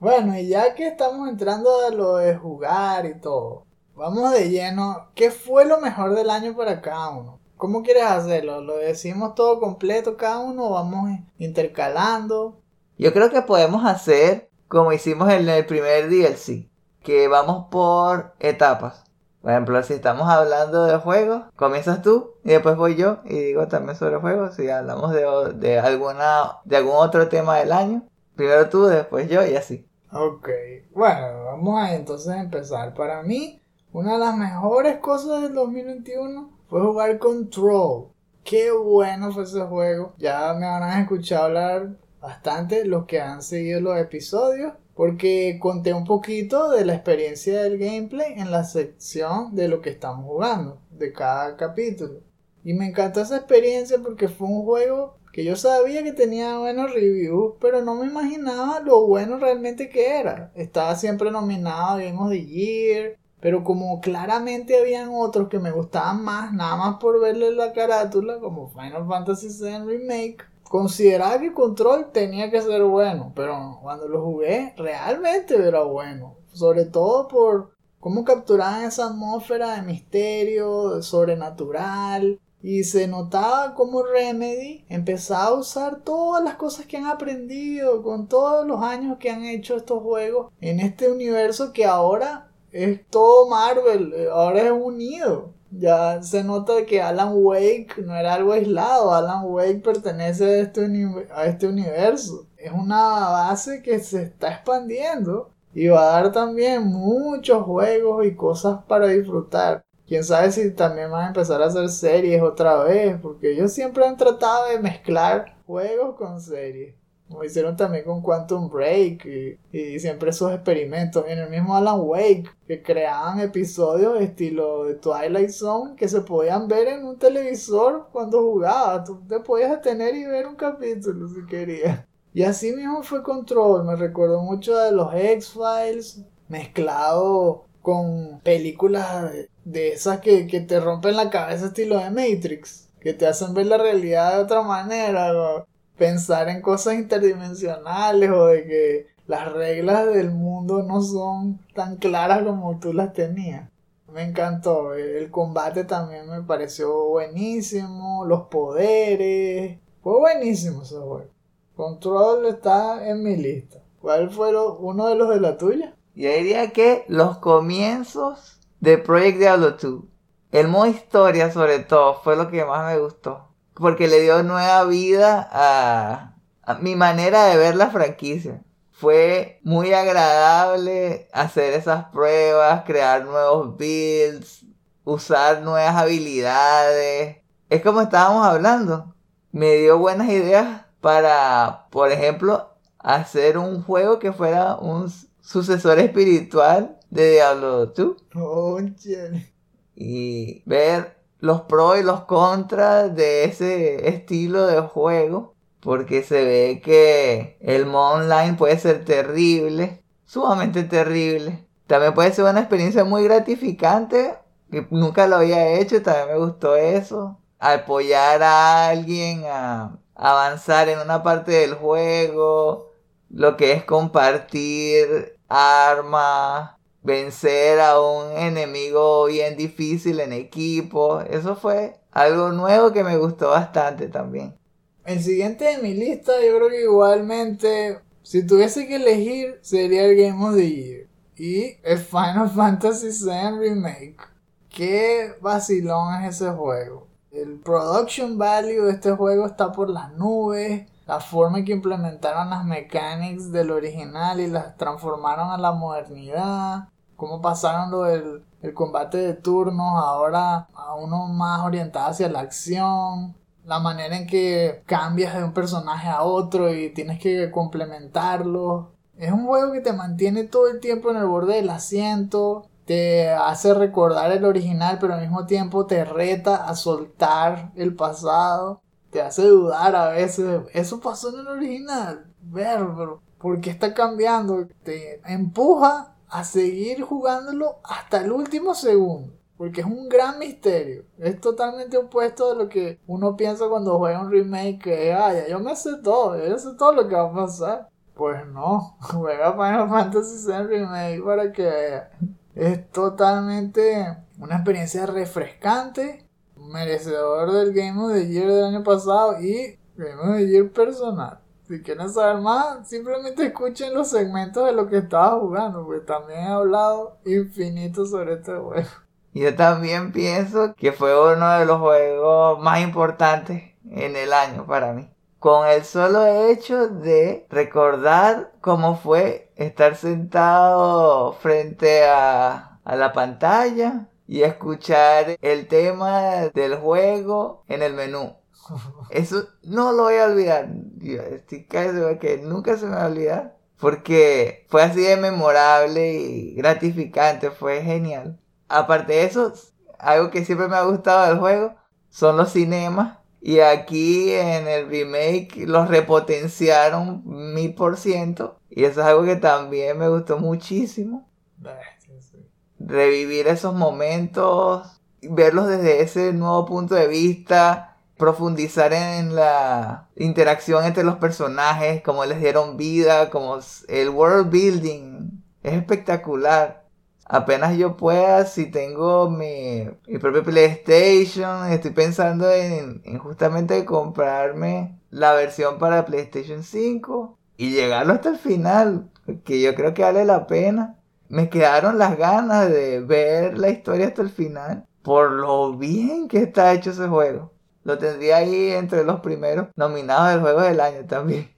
Bueno, y ya que estamos entrando a lo de jugar y todo, vamos de lleno. ¿Qué fue lo mejor del año para cada uno? ¿Cómo quieres hacerlo? ¿Lo decimos todo completo cada uno o vamos intercalando? Yo creo que podemos hacer como hicimos en el primer DLC, que vamos por etapas. Por ejemplo, si estamos hablando de juegos, comienzas tú y después voy yo y digo también sobre juegos. Si hablamos de, de, alguna, de algún otro tema del año, primero tú, después yo y así. Ok, bueno, vamos a entonces empezar. Para mí, una de las mejores cosas del 2021 fue jugar Control. Qué bueno fue ese juego. Ya me habrán escuchado hablar bastante los que han seguido los episodios. Porque conté un poquito de la experiencia del gameplay en la sección de lo que estamos jugando, de cada capítulo. Y me encantó esa experiencia porque fue un juego que yo sabía que tenía buenos reviews, pero no me imaginaba lo bueno realmente que era. Estaba siempre nominado a Game of the Year, pero como claramente habían otros que me gustaban más, nada más por verle la carátula, como Final Fantasy VII Remake, consideraba que Control tenía que ser bueno, pero cuando lo jugué realmente era bueno. Sobre todo por cómo capturaban esa atmósfera de misterio, de sobrenatural, y se notaba como Remedy empezaba a usar todas las cosas que han aprendido con todos los años que han hecho estos juegos en este universo que ahora es todo Marvel, eh, ahora es unido. Ya se nota que Alan Wake no era algo aislado, Alan Wake pertenece a este, a este universo. Es una base que se está expandiendo y va a dar también muchos juegos y cosas para disfrutar. Quién sabe si también van a empezar a hacer series otra vez, porque ellos siempre han tratado de mezclar juegos con series. Como hicieron también con Quantum Break y, siempre esos experimentos. En el mismo Alan Wake, que creaban episodios estilo de Twilight Zone que se podían ver en un televisor cuando jugaba. Tú te podías detener y ver un capítulo si querías. Y así mismo fue Control. Me recuerdo mucho de los X-Files mezclado con películas de, esas que, que, te rompen la cabeza estilo de Matrix. Que te hacen ver la realidad de otra manera pensar en cosas interdimensionales o de que las reglas del mundo no son tan claras como tú las tenías. Me encantó, el combate también me pareció buenísimo, los poderes, fue buenísimo ese juego. Control está en mi lista. ¿Cuál fue uno de los de la tuya? Yo diría que los comienzos de Project Diablo 2. El modo historia sobre todo fue lo que más me gustó porque le dio nueva vida a, mi manera de ver la franquicia. Fue muy agradable hacer esas pruebas, crear nuevos builds, usar nuevas habilidades. Es como estábamos hablando. Me dio buenas ideas para, por ejemplo, hacer un juego que fuera un sucesor espiritual de Diablo 2. Oh, y ver los pros y los contras de ese estilo de juego. Porque se ve que el modo online puede ser terrible, sumamente terrible. También puede ser una experiencia muy gratificante, que nunca lo había hecho también me gustó eso. Apoyar a alguien a avanzar en una parte del juego, lo que es compartir armas, vencer a un enemigo bien difícil en equipo. Eso fue algo nuevo que me gustó bastante también. El siguiente de mi lista, yo creo que igualmente, si tuviese que elegir, sería el Game of the Year. Y el Final Fantasy VII Remake. Qué vacilón es ese juego. El production value de este juego está por las nubes. La forma en que implementaron las mechanics del original y las transformaron a la modernidad cómo pasaron lo del el combate de turnos ahora a uno más orientado hacia la acción, la manera en que cambias de un personaje a otro y tienes que complementarlo. Es un juego que te mantiene todo el tiempo en el borde del asiento, te hace recordar el original, pero al mismo tiempo te reta a soltar el pasado, te hace dudar a veces, eso pasó en el original, ver, pero ¿por qué está cambiando? Te empuja a seguir jugándolo hasta el último segundo. Porque es un gran misterio. Es totalmente opuesto a lo que uno piensa cuando juega un remake. Que, ah, yo me sé todo, yo sé todo lo que va a pasar. Pues no, juega Final Fantasy VII Remake para que. Es totalmente una experiencia refrescante, merecedor del Game of the Year del año pasado y Game of the Year personal. Si quieren saber más, simplemente escuchen los segmentos de lo que estaba jugando, porque también he hablado infinito sobre este juego. Yo también pienso que fue uno de los juegos más importantes en el año para mí. Con el solo hecho de recordar cómo fue estar sentado frente a, a la pantalla y escuchar el tema del juego en el menú. Eso no lo voy a olvidar. Estoy casi seguro que nunca se me va a olvidar. Porque fue así de memorable y gratificante. Fue genial. Aparte de eso, algo que siempre me ha gustado del juego son los cinemas. Y aquí en el remake los repotenciaron mil por ciento. Y eso es algo que también me gustó muchísimo. Revivir esos momentos, verlos desde ese nuevo punto de vista, profundizar en la interacción entre los personajes, cómo les dieron vida, como el world building. Es espectacular apenas yo pueda, si tengo mi, mi propio PlayStation, estoy pensando en, en, justamente comprarme la versión para PlayStation 5 y llegarlo hasta el final, que yo creo que vale la pena. Me quedaron las ganas de ver la historia hasta el final, por lo bien que está hecho ese juego. Lo tendría ahí entre los primeros nominados del juego del año también.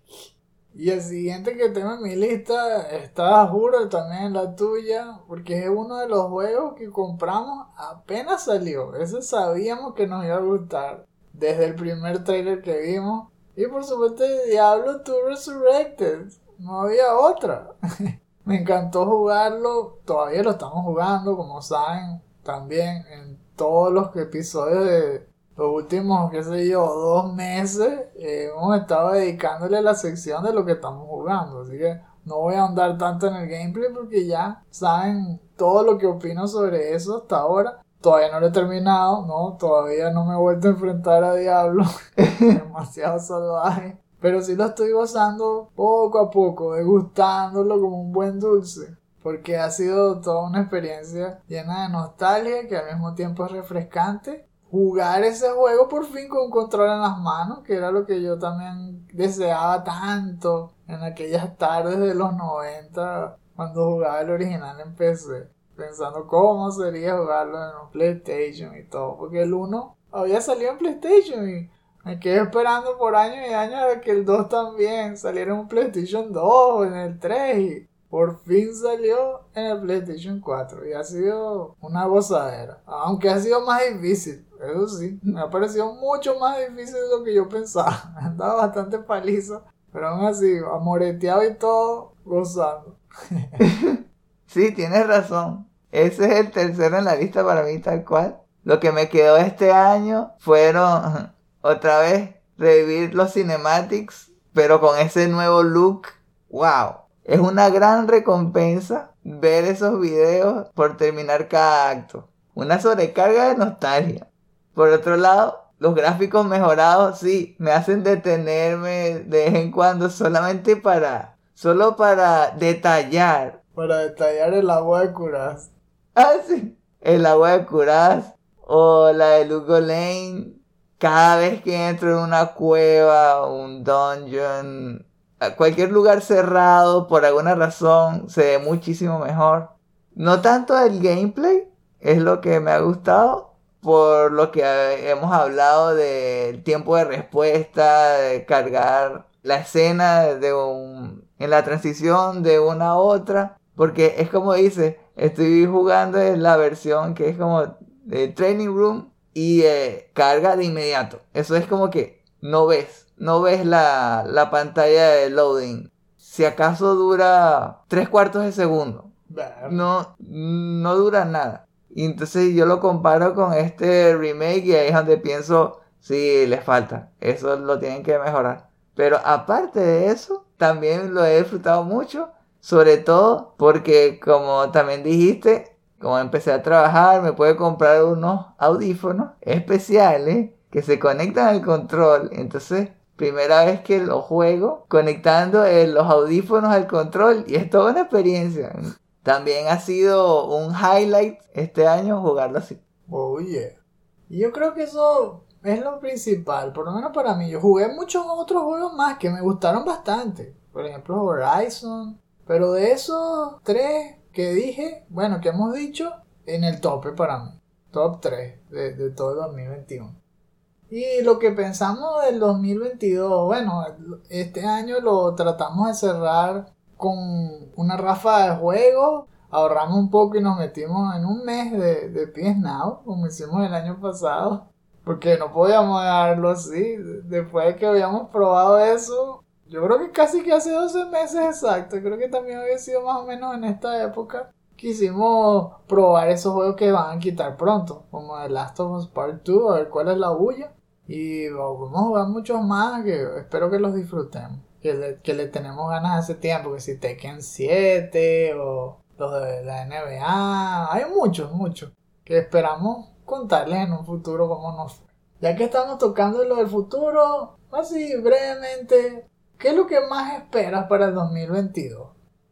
Y el siguiente que tengo en mi lista está, juro, también en la tuya, porque es uno de los juegos que compramos apenas salió. Ese sabíamos que nos iba a gustar desde el primer trailer que vimos. Y por supuesto, Diablo 2 Resurrected. No había otra. Me encantó jugarlo. Todavía lo estamos jugando, como saben, también en todos los episodios de los últimos, qué sé yo, dos meses eh, hemos estado dedicándole a la sección de lo que estamos jugando. Así que no voy a andar tanto en el gameplay porque ya saben todo lo que opino sobre eso hasta ahora. Todavía no lo he terminado, ¿no? Todavía no me he vuelto a enfrentar a Diablo. Demasiado salvaje. Pero sí lo estoy gozando poco a poco, degustándolo como un buen dulce. Porque ha sido toda una experiencia llena de nostalgia que al mismo tiempo es refrescante jugar ese juego por fin con un control en las manos, que era lo que yo también deseaba tanto en aquellas tardes de los 90 cuando jugaba el original en PC, pensando cómo sería jugarlo en un PlayStation y todo, porque el 1 había salido en PlayStation y me quedé esperando por años y años de que el 2 también saliera en un PlayStation 2, en el 3 y por fin salió en el PlayStation 4 y ha sido una gozadera, aunque ha sido más difícil eso sí, me ha parecido mucho más difícil de lo que yo pensaba. Me han dado bastante paliza, pero aún así, amoreteado y todo, gozando. sí, tienes razón. Ese es el tercero en la lista para mí, tal cual. Lo que me quedó este año fueron otra vez revivir los cinematics, pero con ese nuevo look. ¡Wow! Es una gran recompensa ver esos videos por terminar cada acto. Una sobrecarga de nostalgia. Por otro lado, los gráficos mejorados sí me hacen detenerme de vez en cuando solamente para solo para detallar. Para detallar el agua de Curaz. Ah, sí. El agua de Curaz o la de Lugo Lane. Cada vez que entro en una cueva, un dungeon, cualquier lugar cerrado, por alguna razón, se ve muchísimo mejor. No tanto el gameplay, es lo que me ha gustado, por lo que hemos hablado del tiempo de respuesta, de cargar la escena de un, en la transición de una a otra, porque es como dice, estoy jugando en la versión que es como de training room y eh, carga de inmediato. Eso es como que no ves, no ves la, la pantalla de loading. Si acaso dura tres cuartos de segundo. No, no dura nada. Y entonces yo lo comparo con este remake y ahí es donde pienso, sí, les falta. Eso lo tienen que mejorar. Pero aparte de eso, también lo he disfrutado mucho. Sobre todo porque, como también dijiste, como empecé a trabajar, me puede comprar unos audífonos especiales que se conectan al control. Entonces Primera vez que lo juego conectando eh, los audífonos al control y es toda una experiencia. También ha sido un highlight este año jugarlo así. Oye. Y yo creo que eso es lo principal, por lo menos para mí. Yo jugué muchos otros juegos más que me gustaron bastante. Por ejemplo, Horizon. Pero de esos tres que dije, bueno, que hemos dicho, en el tope para mí. Top 3 de, de todo el 2021. Y lo que pensamos del 2022, bueno, este año lo tratamos de cerrar con una rafa de juegos. Ahorramos un poco y nos metimos en un mes de, de PS Now, como hicimos el año pasado. Porque no podíamos dejarlo así. Después de que habíamos probado eso, yo creo que casi que hace 12 meses exacto. Creo que también había sido más o menos en esta época. Quisimos probar esos juegos que van a quitar pronto. Como The Last of Us Part 2, a ver cuál es la bulla. Y vamos a jugar muchos más que espero que los disfrutemos. Que le, que le tenemos ganas hace tiempo. Que si Tekken 7 o los de la NBA. Hay muchos, muchos. Que esperamos contarles en un futuro cómo nos fue. Ya que estamos tocando lo del futuro, así brevemente, ¿qué es lo que más esperas para el 2022?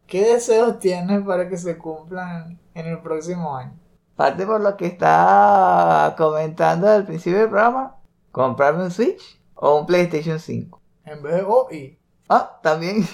¿Qué deseos tienes para que se cumplan en el próximo año? Parte por lo que está comentando al principio del programa, comprarme un Switch o un PlayStation 5. En vez de OI. Ah, también.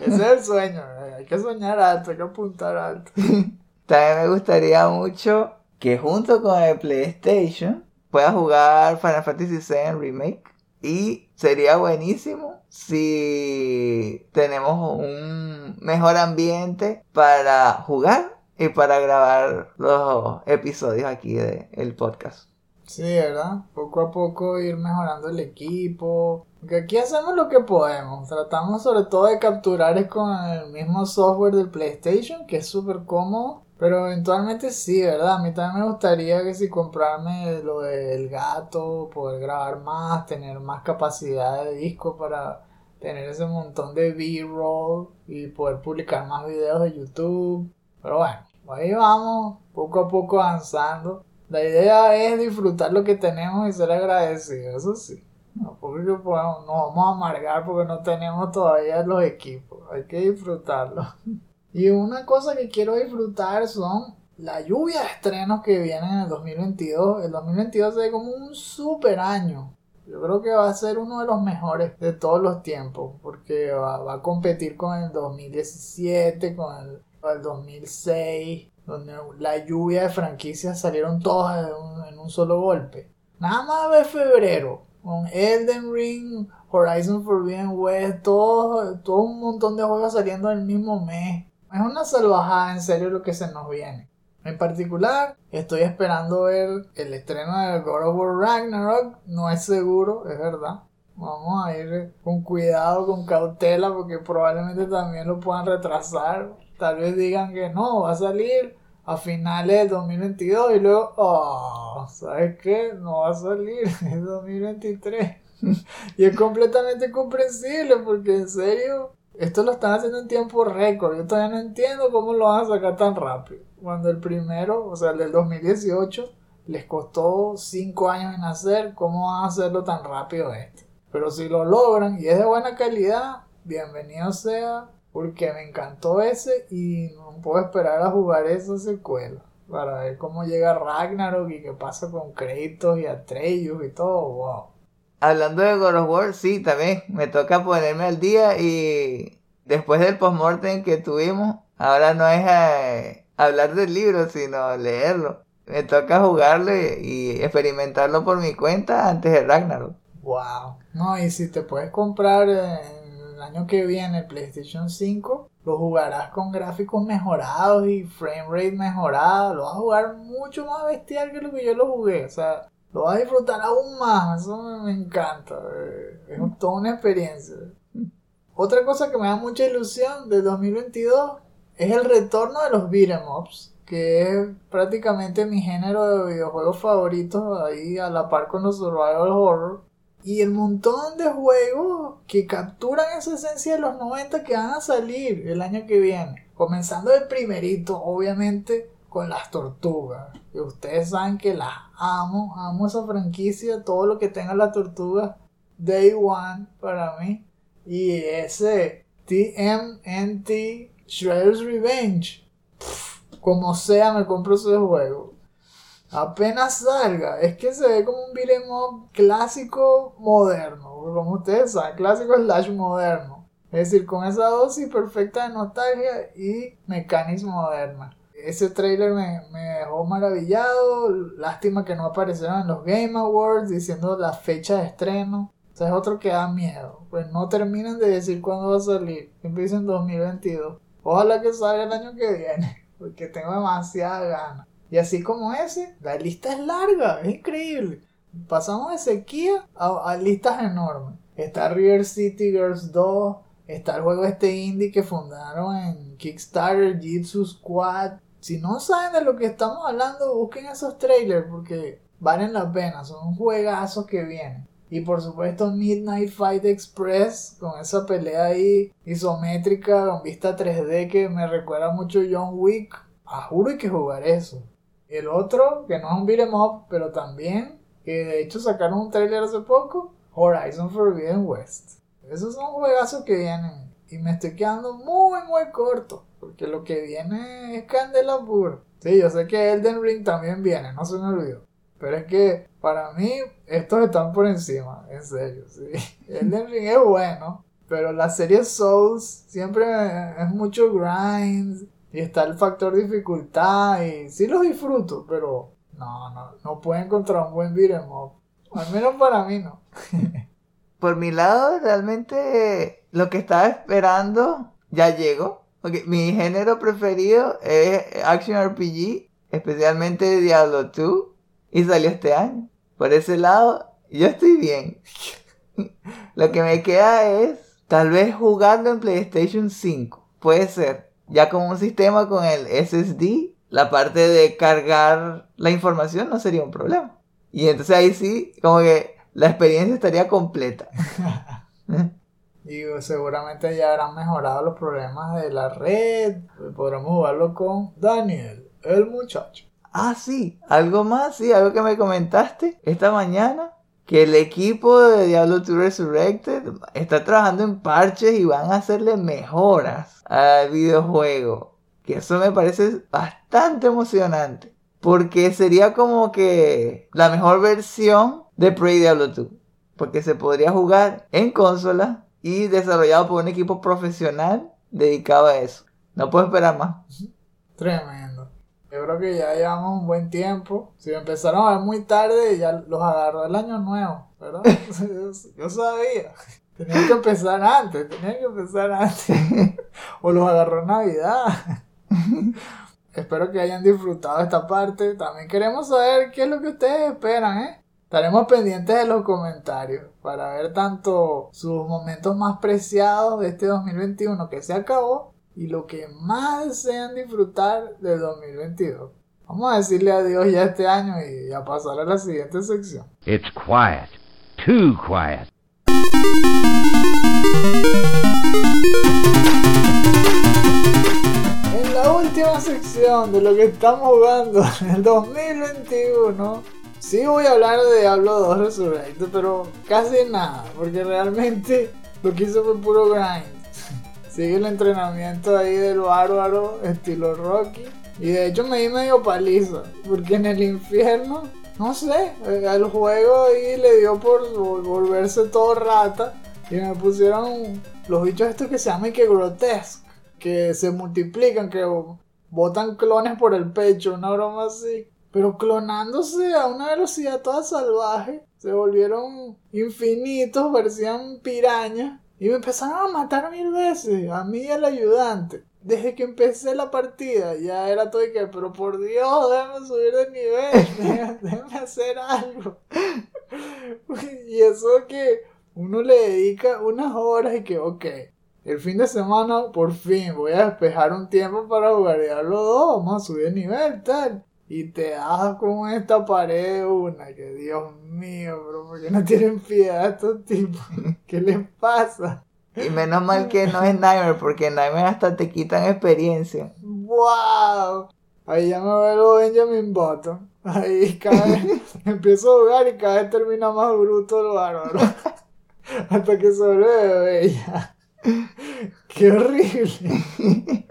Ese es el sueño, eh. hay que soñar alto, hay que apuntar alto. También me gustaría mucho que junto con el PlayStation pueda jugar Final Fantasy VII Remake. Y sería buenísimo si tenemos un mejor ambiente para jugar y para grabar los episodios aquí del podcast. Sí, ¿verdad? Poco a poco ir mejorando el equipo. Porque aquí hacemos lo que podemos. Tratamos sobre todo de capturar con el mismo software del PlayStation, que es súper cómodo. Pero eventualmente sí, ¿verdad? A mí también me gustaría que si comprarme lo del gato, poder grabar más, tener más capacidad de disco para tener ese montón de B-roll y poder publicar más videos de YouTube. Pero bueno, ahí vamos, poco a poco avanzando. La idea es disfrutar lo que tenemos y ser agradecidos, eso sí. No, porque podemos, nos vamos a amargar porque no tenemos todavía los equipos. Hay que disfrutarlo. Y una cosa que quiero disfrutar son la lluvia de estrenos que vienen en el 2022. El 2022 se ve como un super año. Yo creo que va a ser uno de los mejores de todos los tiempos. Porque va, a competir con el 2017, con el, 2006. Donde la lluvia de franquicias salieron todas en un, en un solo golpe. Nada más de febrero. Con Elden Ring, Horizon Forbidden West, todo, todo un montón de juegos saliendo en el mismo mes. Es una salvajada en serio lo que se nos viene. En particular, estoy esperando ver el estreno de God of War Ragnarok. No es seguro, es verdad. Vamos a ir con cuidado, con cautela, porque probablemente también lo puedan retrasar. Tal vez digan que no, va a salir a finales del 2022 y luego, oh, ¿sabes qué? No va a salir, es 2023. y es completamente comprensible porque en serio esto lo están haciendo en tiempo récord. Yo todavía no entiendo cómo lo van a sacar tan rápido. Cuando el primero, o sea, el del 2018, les costó 5 años en hacer, ¿cómo van a hacerlo tan rápido este? Pero si lo logran y es de buena calidad, bienvenido sea, porque me encantó ese y no puedo esperar a jugar esa secuela. Para ver cómo llega Ragnarok y qué pasa con Kratos y Atreus y todo, wow. Hablando de God of War, sí, también me toca ponerme al día y después del postmortem que tuvimos, ahora no es eh, hablar del libro, sino leerlo. Me toca jugarlo y, experimentarlo por mi cuenta antes de Ragnarok. Wow. No, y si te puedes comprar el año que viene el PlayStation 5, lo jugarás con gráficos mejorados y frame rate mejorada. Lo vas a jugar mucho más bestial que lo que yo lo jugué. O sea, lo vas a disfrutar aún más. Eso me encanta. Eh, es toda una experiencia. Otra cosa que me da mucha ilusión del 2022 es el retorno de los beat'em ups, que es prácticamente mi género de videojuegos favoritos, ahí a la par con los survival horror. Y el montón de juegos que capturan esa esencia de los 90 que van a salir el año que viene. Comenzando el primerito, obviamente, con las tortugas. Y ustedes saben que las amo, amo esa franquicia, todo lo que tenga la tortuga Day One para mí. Y ese TMNT Shredder's Revenge. como sea, me compro ese juego. Apenas salga, es que se ve como un beat'em up clásico moderno. Como ustedes saben, clásico slash moderno. Es decir, con esa dosis perfecta de nostalgia y mecánicas modernas. Ese trailer me, me, dejó maravillado. Lástima que no aparecieron en los Game Awards diciendo la fecha de estreno. O sea, es otro que da miedo. Pues no terminan de decir cuándo va a salir. Siempre dicen 2022. Ojalá que salga el año que viene. Porque tengo demasiada ganas. Y así como ese, la lista es larga, es increíble. Pasamos de sequía a, a listas enormes. Está River City Girls 2, está el juego este indie que fundaron en Kickstarter, Jitsu Squad. Si no saben de lo que estamos hablando, busquen esos trailers porque valen la pena, son juegazos que vienen. Y por supuesto Midnight Fight Express con esa pelea ahí isométrica con vista 3D que me recuerda mucho a John Wick. Ah, juro hay que jugar eso. El otro, que no es un beat'em up, pero también, que de hecho sacaron un trailer hace poco, Horizon Forbidden West. Esos son juegazos que vienen. Y me estoy quedando muy, muy corto. Porque lo que viene es candela pura. Sí, yo sé que Elden Ring también viene, no se me olvidó. Pero es que para mí estos están por encima, en serio. Sí. Elden Ring es bueno, pero la serie Souls siempre es mucho grind y está el factor dificultad y sí los disfruto, pero no, no, no puedo encontrar un buen beat'em up. Al menos para mí no. Por mi lado, realmente lo que estaba esperando ya llegó. Porque mi género preferido es Action RPG, especialmente Diablo 2, y salió este año. Por ese lado, yo estoy bien. lo que me queda es tal vez jugando en PlayStation 5. Puede ser ya con un sistema con el SSD, la parte de cargar la información no sería un problema. Y entonces ahí sí, como que la experiencia estaría completa. y seguramente ya habrán mejorado los problemas de la red. Podremos jugarlo con Daniel, el muchacho. Ah, sí, algo más, sí, algo que me comentaste esta mañana que el equipo de Diablo 2 Resurrected está trabajando en parches y van a hacerle mejoras al videojuego. Que eso me parece bastante emocionante. Porque sería como que la mejor versión de Prey Diablo 2. Porque se podría jugar en consola y desarrollado por un equipo profesional dedicado a eso. No puedo esperar más. Tremendo. Yo creo que ya llevamos un buen tiempo. Si empezaron a ver muy tarde, ya los agarró el año nuevo, ¿verdad? yo, sabía. Tenían que empezar antes, tenían que empezar antes. o los agarró Navidad. Espero que hayan disfrutado esta parte. También queremos saber qué es lo que ustedes esperan, ¿eh? Estaremos pendientes de los comentarios para ver tanto sus momentos más preciados de este 2021 que se acabó y lo que más desean disfrutar del 2022. Vamos a decirle adiós ya este año y a pasar a la siguiente sección. It's quiet, too quiet. En la última sección de lo que estamos jugando en el 2021, sí voy a hablar de Diablo 2 Resurrected, pero casi nada, porque realmente lo que hice fue puro grind sigue el entrenamiento ahí del bárbaro, estilo Rocky. Y de hecho me di medio paliza, porque en el infierno, no sé, el juego ahí le dio por volverse todo rata. Y me pusieron los bichos estos que se llaman que grotesque, que se multiplican, que botan clones por el pecho, una broma así. Pero clonándose a una velocidad toda salvaje, se volvieron infinitos, parecían pirañas. Y me empezaron a matar mil veces, a mí y al ayudante. Desde que empecé la partida ya era todo y que, pero por Dios, déjame subir de nivel, déjame, hacer algo. y eso que uno le dedica unas horas y que, ok, el fin de semana por fin voy a despejar un tiempo para jugar Diablo 2, vamos a subir de nivel, tal. Y te das con esta pared una, que Dios mío, bro, ¿por qué no tienen piedad estos tipos? ¿Qué les pasa? Y menos mal que no es Nightmare, porque en Nightmare hasta te quitan experiencia. ¡Wow! Ahí ya me veo Benjamin Button. Ahí cada vez empiezo a jugar y cada vez termina más bruto el bárbaro. Hasta que se vuelve bella. Qué horrible.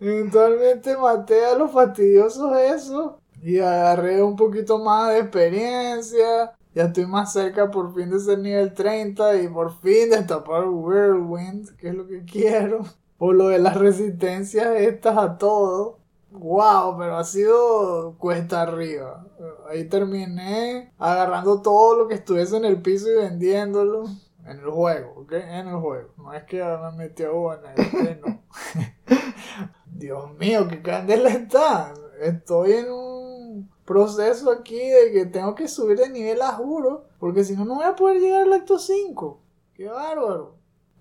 Eventualmente maté a los fastidiosos eso. Y agarré un poquito más de experiencia. Ya estoy más cerca por fin de ser nivel 30 y por fin de tapar Whirlwind, que es lo que quiero. O lo de las resistencias estas a todo. Wow, pero ha sido cuesta arriba. Ahí terminé agarrando todo lo que estuviese en el piso y vendiéndolo. En el juego, ¿ok? En el juego. No es que me metió en el no. Dios mío, qué candela está. Estoy en un proceso aquí de que tengo que subir de nivel a juro. Porque si no, no voy a poder llegar al acto 5. Qué bárbaro.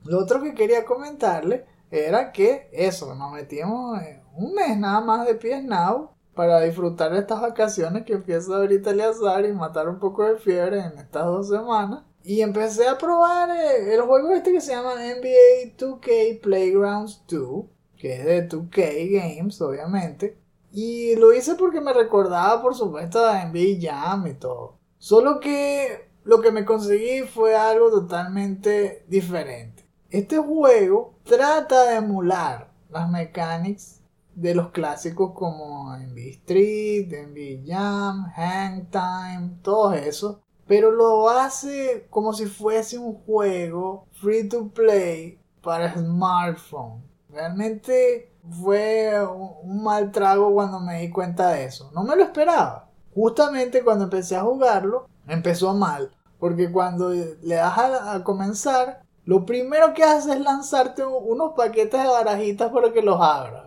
Lo otro que quería comentarle era que eso, nos metimos un mes nada más de pies now para disfrutar de estas vacaciones que empieza ahorita el azar y matar un poco de fiebre en estas dos semanas. Y empecé a probar eh, el juego este que se llama NBA 2K Playgrounds 2, que es de 2K Games, obviamente. Y lo hice porque me recordaba, por supuesto, a NBA Jam y todo. Solo que lo que me conseguí fue algo totalmente diferente. Este juego trata de emular las mechanics de los clásicos como NBA Street, NBA Jam, Hang Time, todo eso. Pero lo hace como si fuese un juego free to play para smartphone. Realmente fue un mal trago cuando me di cuenta de eso. No me lo esperaba. Justamente cuando empecé a jugarlo, empezó mal. Porque cuando le das a, comenzar, lo primero que hace es lanzarte unos paquetes de barajitas para que los abras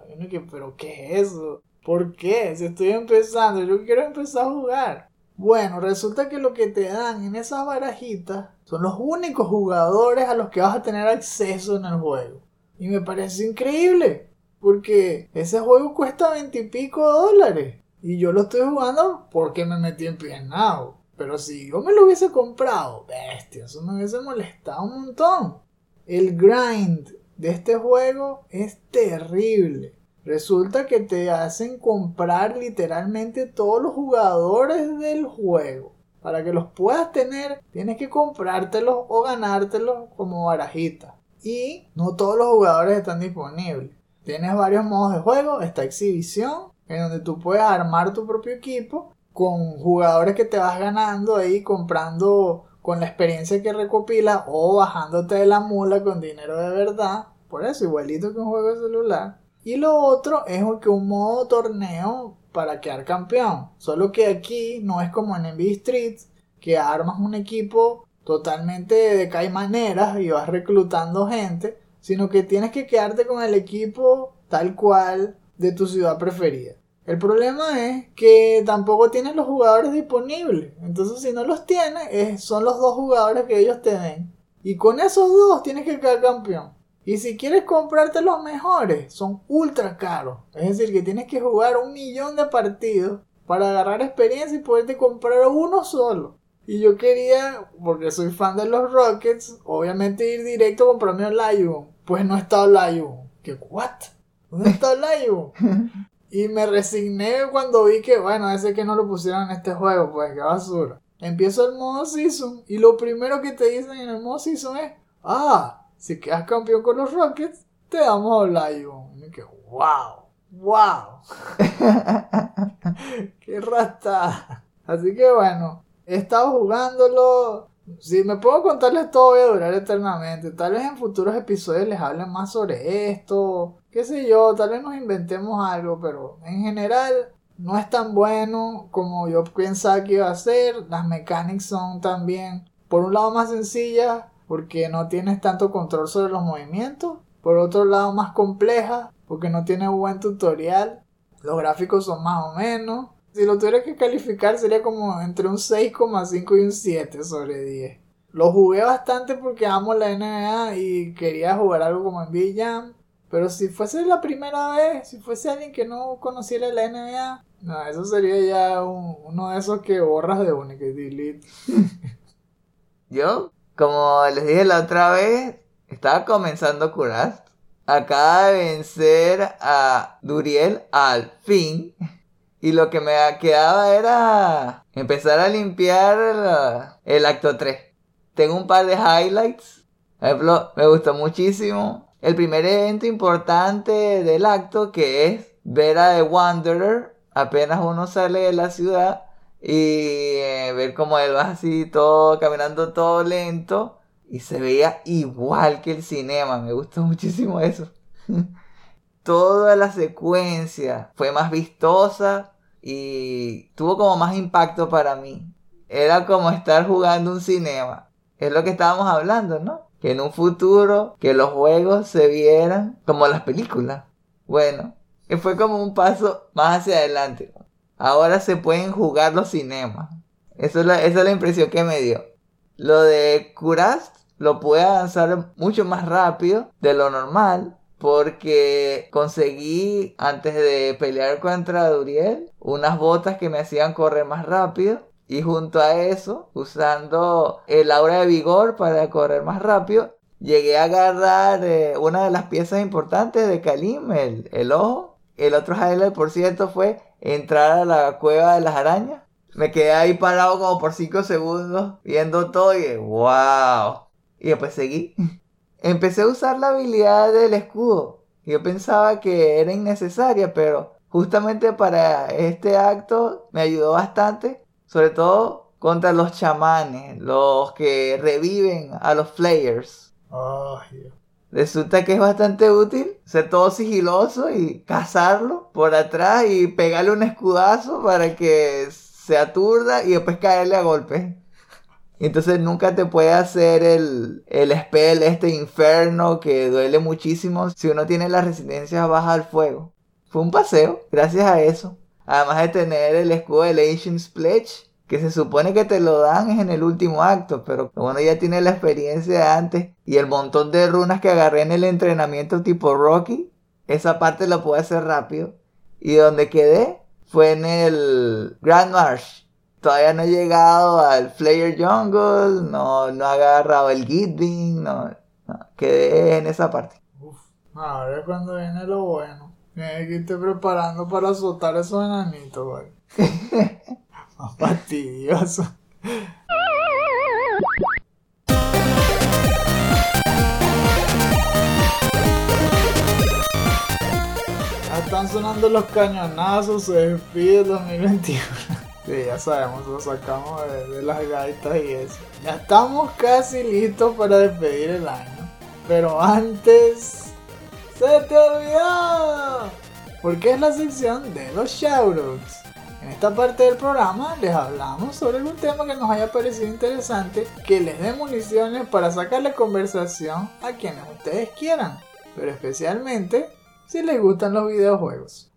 pero ¿qué es eso? ¿Por qué? Si estoy empezando, yo quiero empezar a jugar. Bueno, resulta que lo que te dan en esas barajitas son los únicos jugadores a los que vas a tener acceso en el juego. Y me parece increíble, porque ese juego cuesta veintipico dólares. Y yo lo estoy jugando porque me metí en Now. Pero si yo me lo hubiese comprado, bestia, eso me hubiese molestado un montón. El grind de este juego es terrible. Resulta que te hacen comprar literalmente todos los jugadores del juego. Para que los puedas tener, tienes que comprártelos o ganártelos como barajita. Y no todos los jugadores están disponibles. Tienes varios modos de juego. Esta exhibición, en donde tú puedes armar tu propio equipo con jugadores que te vas ganando ahí comprando con la experiencia que recopila o bajándote de la mula con dinero de verdad. Por eso, igualito que un juego de celular. Y lo otro es que un modo torneo para quedar campeón. Solo que aquí no es como en NBA Street, que armas un equipo totalmente de caimaneras y vas reclutando gente, sino que tienes que quedarte con el equipo tal cual de tu ciudad preferida. El problema es que tampoco tienes los jugadores disponibles. Entonces, si no los tienes, son los dos jugadores que ellos te den. Y con esos dos tienes que quedar campeón. Y si quieres comprarte los mejores, son ultra caros. Es decir, que tienes que jugar un millón de partidos para agarrar experiencia y poderte comprar uno solo. Y yo quería, porque soy fan de los Rockets, obviamente ir directo a comprarme el Lion. Pues no está Lion. ¿Qué? ¿What? ¿Dónde está Lion? y me resigné cuando vi que, bueno, ese que no lo pusieron en este juego, pues qué basura. Empiezo el modo season y lo primero que te dicen en el modo season es, ah, si quedas campeón con los Rockets, te damos a Lion. Y que, wow, wow. Qué rata. Así que bueno, he estado jugándolo. Si me puedo contarles todo, voy a durar eternamente. Tal vez en futuros episodios les hablen más sobre esto. Qué sé yo, tal vez nos inventemos algo, pero en general no es tan bueno como yo pensaba que iba a ser. Las mecánicas son también, por un lado, más sencillas porque no tienes tanto control sobre los movimientos. Por otro lado, más compleja porque no tiene buen tutorial. Los gráficos son más o menos. Si lo tuviera que calificar sería como entre un 6,5 y un 7 sobre 10. Lo jugué bastante porque amo la NBA y quería jugar algo como en Jam. Pero si fuese la primera vez, si fuese alguien que no conociera la NBA, no, eso sería ya uno de esos que borras de única y delete. Yo como les dije la otra vez, estaba comenzando curar. Acaba de vencer a Duriel al fin. Y lo que me quedaba era empezar a limpiar el, acto 3. tengo un par de highlights. Ejemplo, me gustó muchísimo el primer evento importante del acto que es ver a The Wanderer apenas uno sale de la ciudad y eh, ver cómo él va así todo caminando todo lento y se veía igual que el cinema. Me gustó muchísimo eso. Toda la secuencia fue más vistosa y tuvo como más impacto para mí. Era como estar jugando un cinema. Es lo que estábamos hablando, ¿no? Que en un futuro que los juegos se vieran como las películas. Bueno, fue como un paso más hacia adelante. Ahora se pueden jugar los cinemas. Eso es la, esa es la impresión que me dio. Lo de Curast lo pude avanzar mucho más rápido de lo normal porque conseguí antes de pelear contra Duriel unas botas que me hacían correr más rápido. Y junto a eso usando el aura de vigor para correr más rápido llegué a agarrar eh, una de las piezas importantes de Kalim el, ojo. El otro highlight por cierto fue entrar a la cueva de las arañas. Me quedé ahí parado como por 5 segundos viendo todo y wow y después seguí empecé a usar la habilidad del escudo. Yo pensaba que era innecesaria, pero justamente para este acto me ayudó bastante, sobre todo contra los chamanes, los que reviven a los flayers. Resulta que es bastante útil ser todo sigiloso y cazarlo por atrás y pegarle un escudazo para que se aturda y después caerle a golpe. Entonces nunca te puede hacer el, el spell, este inferno que duele muchísimo si uno tiene la resistencia baja al fuego. Fue un paseo, gracias a eso. Además de tener el escudo del Ancient Pledge, que se supone que te lo dan es en el último acto, pero uno ya tiene la experiencia de antes y el montón de runas que agarré en el entrenamiento tipo Rocky, esa parte la puedo hacer rápido. Y donde quedé fue en el Grand March, todavía no he llegado al Flayer Jungle, no, no he agarrado el Gitbing, no, no, quedé en esa parte. Uf, ahora es cuando viene lo bueno. Tienes que irte preparando para soltar esos enanitos, güey. Más fastidioso. están sonando los cañonazos, se despide 2021. Sí, ya sabemos, lo sacamos de, las gaitas y eso. Ya estamos casi listos para despedir el año. Pero antes... ¡Se te olvidó! Porque es la sección de los shoutouts. En esta parte del programa les hablamos sobre algún tema que nos haya parecido interesante, que les dé municiones para sacarle conversación a quienes ustedes quieran, pero especialmente si les gustan los videojuegos.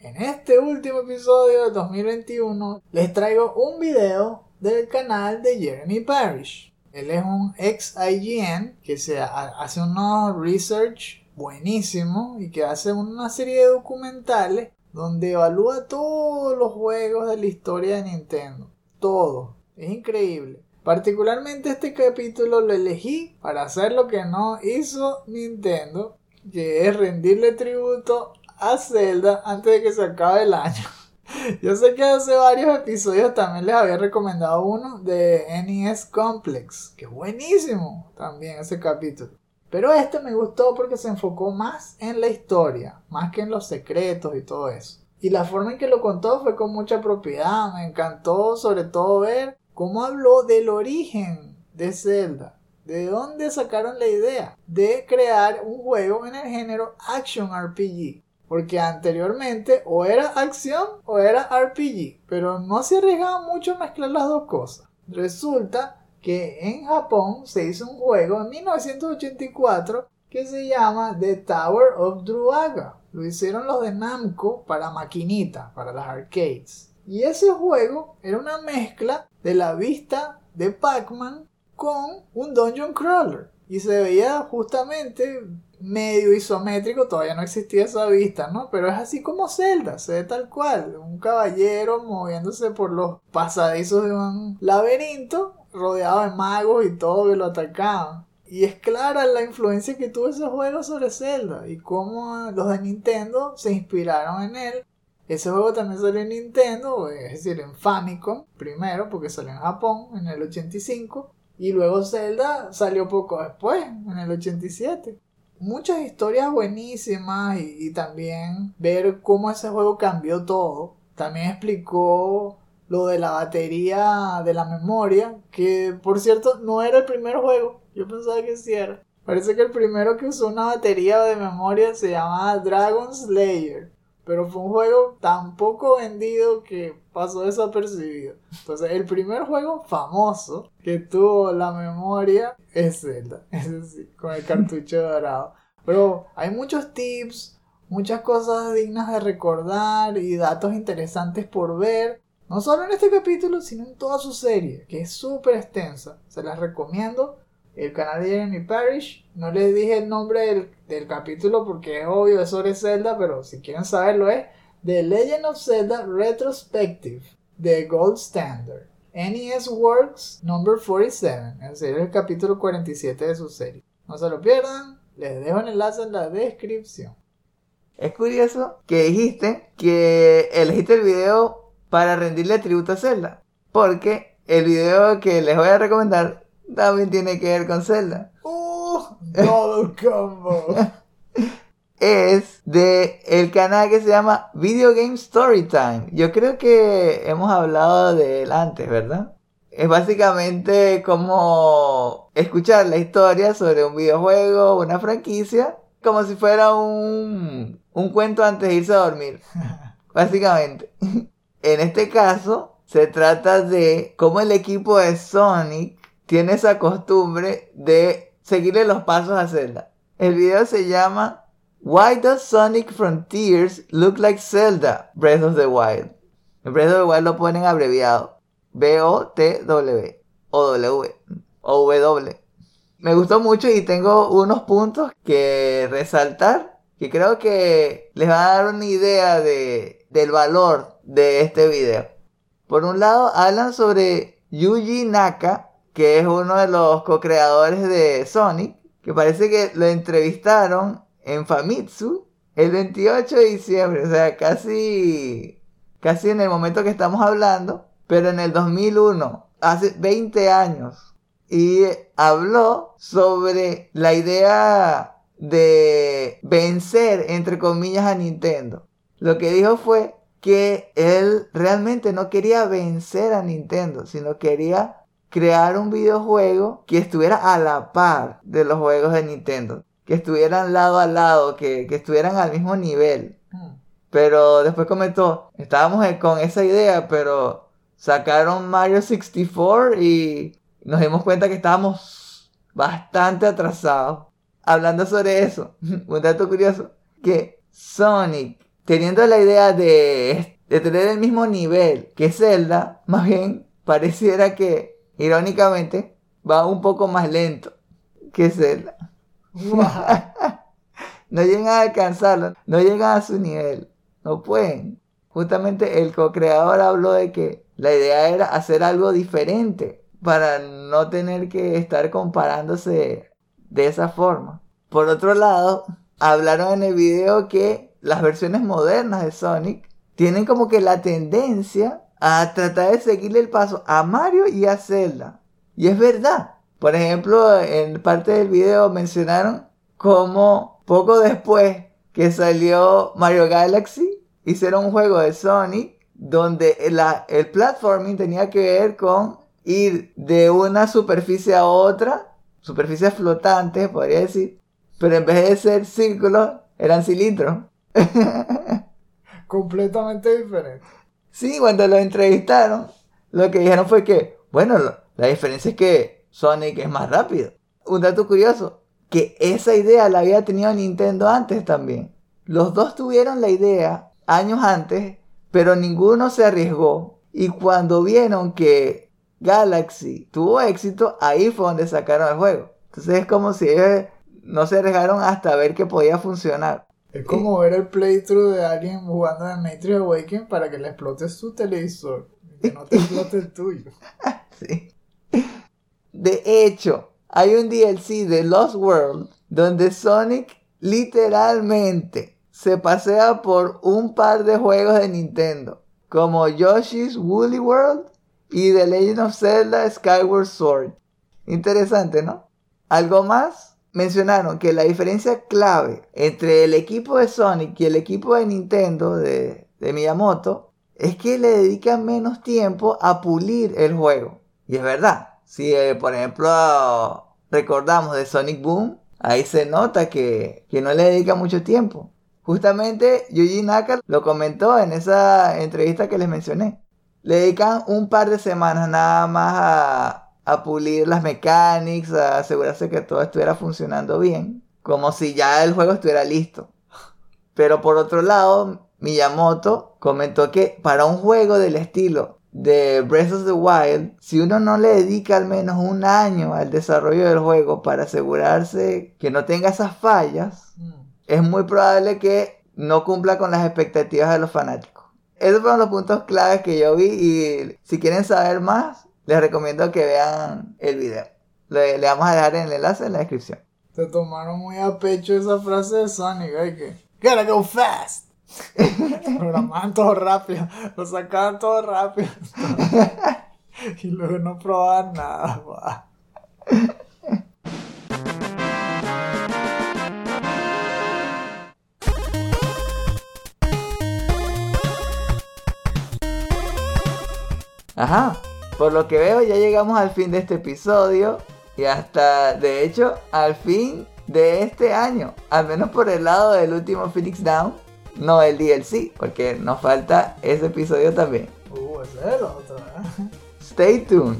En este último episodio de 2021 les traigo un video del canal de Jeremy Parrish. Él es un ex IGN que se hace unos research buenísimo y que hace una serie de documentales donde evalúa todos los juegos de la historia de Nintendo. Todo. Es increíble. Particularmente este capítulo lo elegí para hacer lo que no hizo Nintendo, que es rendirle tributo a Zelda antes de que se acabe el año. Yo sé que hace varios episodios también les había recomendado uno de NES Complex, que buenísimo también ese capítulo. Pero este me gustó porque se enfocó más en la historia, más que en los secretos y todo eso. Y la forma en que lo contó fue con mucha propiedad. Me encantó sobre todo ver cómo habló del origen de Zelda. De dónde sacaron la idea de crear un juego en el género Action RPG. Porque anteriormente o era acción o era RPG. Pero no se arriesgaba mucho a mezclar las dos cosas. Resulta que en Japón se hizo un juego en 1984 que se llama The Tower of Druaga. Lo hicieron los de Namco para maquinita, para las arcades. Y ese juego era una mezcla de la vista de Pac-Man con un dungeon crawler. Y se veía justamente medio isométrico, todavía no existía esa vista, ¿no? Pero es así como Zelda, se ve tal cual, un caballero moviéndose por los pasadizos de un laberinto, rodeado de magos y todo que lo atacaban. Y es clara la influencia que tuvo ese juego sobre Zelda y cómo los de Nintendo se inspiraron en él. Ese juego también salió en Nintendo, es decir, en Famicom primero, porque salió en Japón en el 85 Y luego Zelda salió poco después, en el 87. Muchas historias buenísimas y, también ver cómo ese juego cambió todo. También explicó lo de la batería de la memoria, que por cierto no era el primer juego, yo pensaba que sí era. Parece que el primero que usó una batería de memoria se llamaba Dragon Slayer. Pero fue un juego tan poco vendido que pasó desapercibido. Entonces, el primer juego famoso que tuvo la memoria es Zelda. Es decir, con el cartucho dorado. Pero hay muchos tips, muchas cosas dignas de recordar y datos interesantes por ver. No solo en este capítulo, sino en toda su serie, que es súper extensa. Se las recomiendo el canal de Jeremy Parish. No les dije el nombre del, capítulo porque es obvio, es sobre Zelda, pero si quieren saberlo es The Legend of Zelda Retrospective, The Gold Standard. NES Works number 47, es decir, el capítulo 47 de su serie. No se lo pierdan, les dejo el enlace en la descripción. Es curioso que dijiste que elegiste el video para rendirle tributo a Zelda, porque el video que les voy a recomendar también tiene que ver con Zelda. ¡Uh! Todo combo. es de el canal que se llama Video Game Storytime. Yo creo que hemos hablado de él antes, ¿verdad? Es básicamente como escuchar la historia sobre un videojuego, una franquicia, como si fuera un, un cuento antes de irse a dormir. Básicamente. En este caso, se trata de cómo el equipo de Sonic tiene esa costumbre de seguirle los pasos a Zelda. El video se llama Why Does Sonic Frontiers Look Like Zelda Breath of the Wild? En Breath of the Wild lo ponen abreviado. B-O-T-W o W o W. Me gustó mucho y tengo unos puntos que resaltar que creo que les va a dar una idea de, del valor de este video. Por un lado, hablan sobre Yuji Naka, que es uno de los co-creadores de Sonic, que parece que lo entrevistaron en Famitsu el 28 de diciembre, o sea, casi, casi en el momento que estamos hablando, pero en el 2001, hace 20 años, y habló sobre la idea de vencer, entre comillas, a Nintendo. Lo que dijo fue que él realmente no quería vencer a Nintendo, sino quería crear un videojuego que estuviera a la par de los juegos de Nintendo. Que estuvieran lado a lado, que, estuvieran al mismo nivel. Hmm. Pero después comentó, estábamos con esa idea, pero sacaron Mario 64 y nos dimos cuenta que estábamos bastante atrasados. Hablando sobre eso, un dato curioso, que Sonic, teniendo la idea de, de tener el mismo nivel que Zelda, más bien pareciera que irónicamente, va un poco más lento que Zelda. no llegan a alcanzarlo, no llegan a su nivel, no pueden. Justamente el co-creador habló de que la idea era hacer algo diferente para no tener que estar comparándose de esa forma. Por otro lado, hablaron en el video que las versiones modernas de Sonic tienen como que la tendencia a tratar de seguirle el paso a Mario y a Zelda. Y es verdad. Por ejemplo, en parte del video mencionaron cómo poco después que salió Mario Galaxy, hicieron un juego de Sonic donde el platforming tenía que ver con ir de una superficie a otra, superficie flotante, podría decir, pero en vez de ser círculos, eran cilindros. Completamente diferente. Sí, cuando lo entrevistaron, lo que dijeron fue que, bueno, la diferencia es que Sonic es más rápido. Un dato curioso, que esa idea la había tenido Nintendo antes también. Los dos tuvieron la idea años antes, pero ninguno se arriesgó. Y cuando vieron que Galaxy tuvo éxito, ahí fue donde sacaron el juego. Entonces es como si ellos no se arriesgaron hasta ver que podía funcionar. Es como ver el playthrough de alguien jugando en Matrix Awakening para que le explote su televisor. Que no te explote el tuyo. sí. De hecho, hay un DLC de Lost World donde Sonic literalmente se pasea por un par de juegos de Nintendo, como Yoshi's Woolly World y The Legend of Zelda Skyward Sword. Interesante, ¿no? Algo más, mencionaron que la diferencia clave entre el equipo de Sonic y el equipo de Nintendo de, Miyamoto es que le dedican menos tiempo a pulir el juego. Y es verdad. Si, eh, por ejemplo, recordamos de Sonic Boom, ahí se nota que, que no le dedica mucho tiempo. Justamente Yuji Naka lo comentó en esa entrevista que les mencioné. Le dedican un par de semanas nada más a, a pulir las mecánicas, a asegurarse que todo estuviera funcionando bien, como si ya el juego estuviera listo. Pero por otro lado, Miyamoto comentó que para un juego del estilo de Breath of the Wild, si uno no le dedica al menos un año al desarrollo del juego para asegurarse que no tenga esas fallas, Mm. es muy probable que no cumpla con las expectativas de los fanáticos. Esos fueron los puntos claves que yo vi y si quieren saber más, les recomiendo que vean el video. Le, le vamos a dejar el enlace en la descripción. Se tomaron muy a pecho esa frase de Sonic, ay que. Gotta go fast. Programaban todo rápido, lo sacaban todo rápido. y luego no probaban nada. guau. Ajá, por lo que veo ya llegamos al fin de este episodio y hasta, de hecho, al fin de este año. Al menos por el lado del último Phoenix Down, no el DLC, porque nos falta ese episodio también. Uh, ese es el otro, ¿eh? Stay tuned.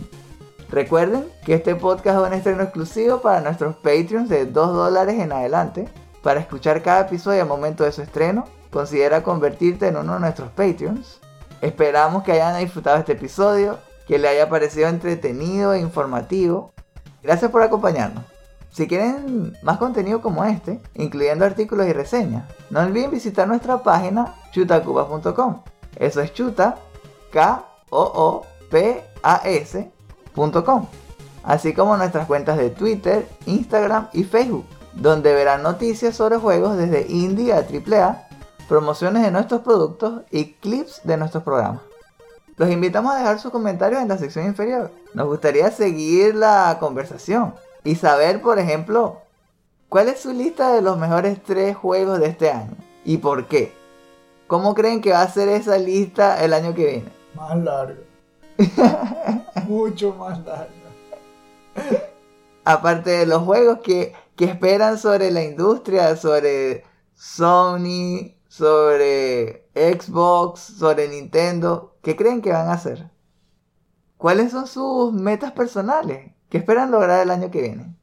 Recuerden que este podcast es un estreno exclusivo para nuestros Patreons de 2 dólares en adelante. Para escuchar cada episodio al momento de su estreno, considera convertirte en uno de nuestros Patreons. Esperamos que hayan disfrutado este episodio, que le haya parecido entretenido e informativo. Gracias por acompañarnos. Si quieren más contenido como este, incluyendo artículos y reseñas, no olviden visitar nuestra página chutacupas.com. Eso es chuta, K O O P A S .com, así como nuestras cuentas de Twitter, Instagram y Facebook, donde verán noticias sobre juegos desde indie a AAA, promociones de nuestros productos y clips de nuestros programas. Los invitamos a dejar sus comentarios en la sección inferior. Nos gustaría seguir la conversación y saber, por ejemplo, cuál es su lista de los mejores tres juegos de este año y por qué. ¿Cómo creen que va a ser esa lista el año que viene? Más largo. Mucho más largo. aparte de los juegos que, que esperan sobre la industria, sobre Sony, sobre Xbox, sobre Nintendo, ¿qué creen que van a hacer? ¿Cuáles son sus metas personales? ¿Qué esperan lograr el año que viene?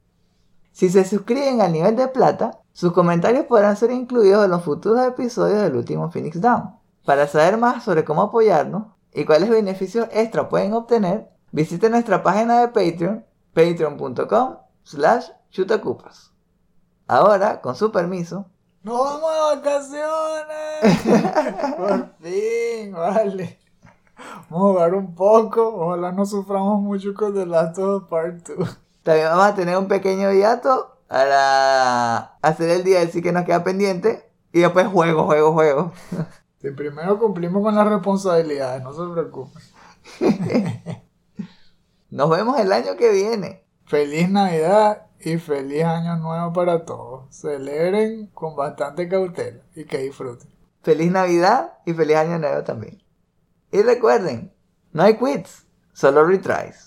Si se suscriben al nivel de plata, sus comentarios podrán ser incluidos en los futuros episodios del último Phoenix Down. Para saber más sobre cómo apoyarnos y cuáles beneficios extra pueden obtener, visiten nuestra página de Patreon, patreon.com slash chutacupas. Ahora, con su permiso, ¡Nos vamos de vacaciones! Por fin, vale. Vamos a jugar un poco. Ojalá no suframos mucho con The Last of Us Part 2. también vamos a tener un pequeño hiato para hacer el DLC que nos queda pendiente y después juego, juego, juego. Si primero cumplimos con las responsabilidades, no se preocupen. Nos vemos el año que viene. Feliz Navidad y feliz Año Nuevo para todos. Celebren con bastante cautela y que disfruten. Feliz Navidad y feliz Año Nuevo también. Y recuerden, no hay quits, solo retries.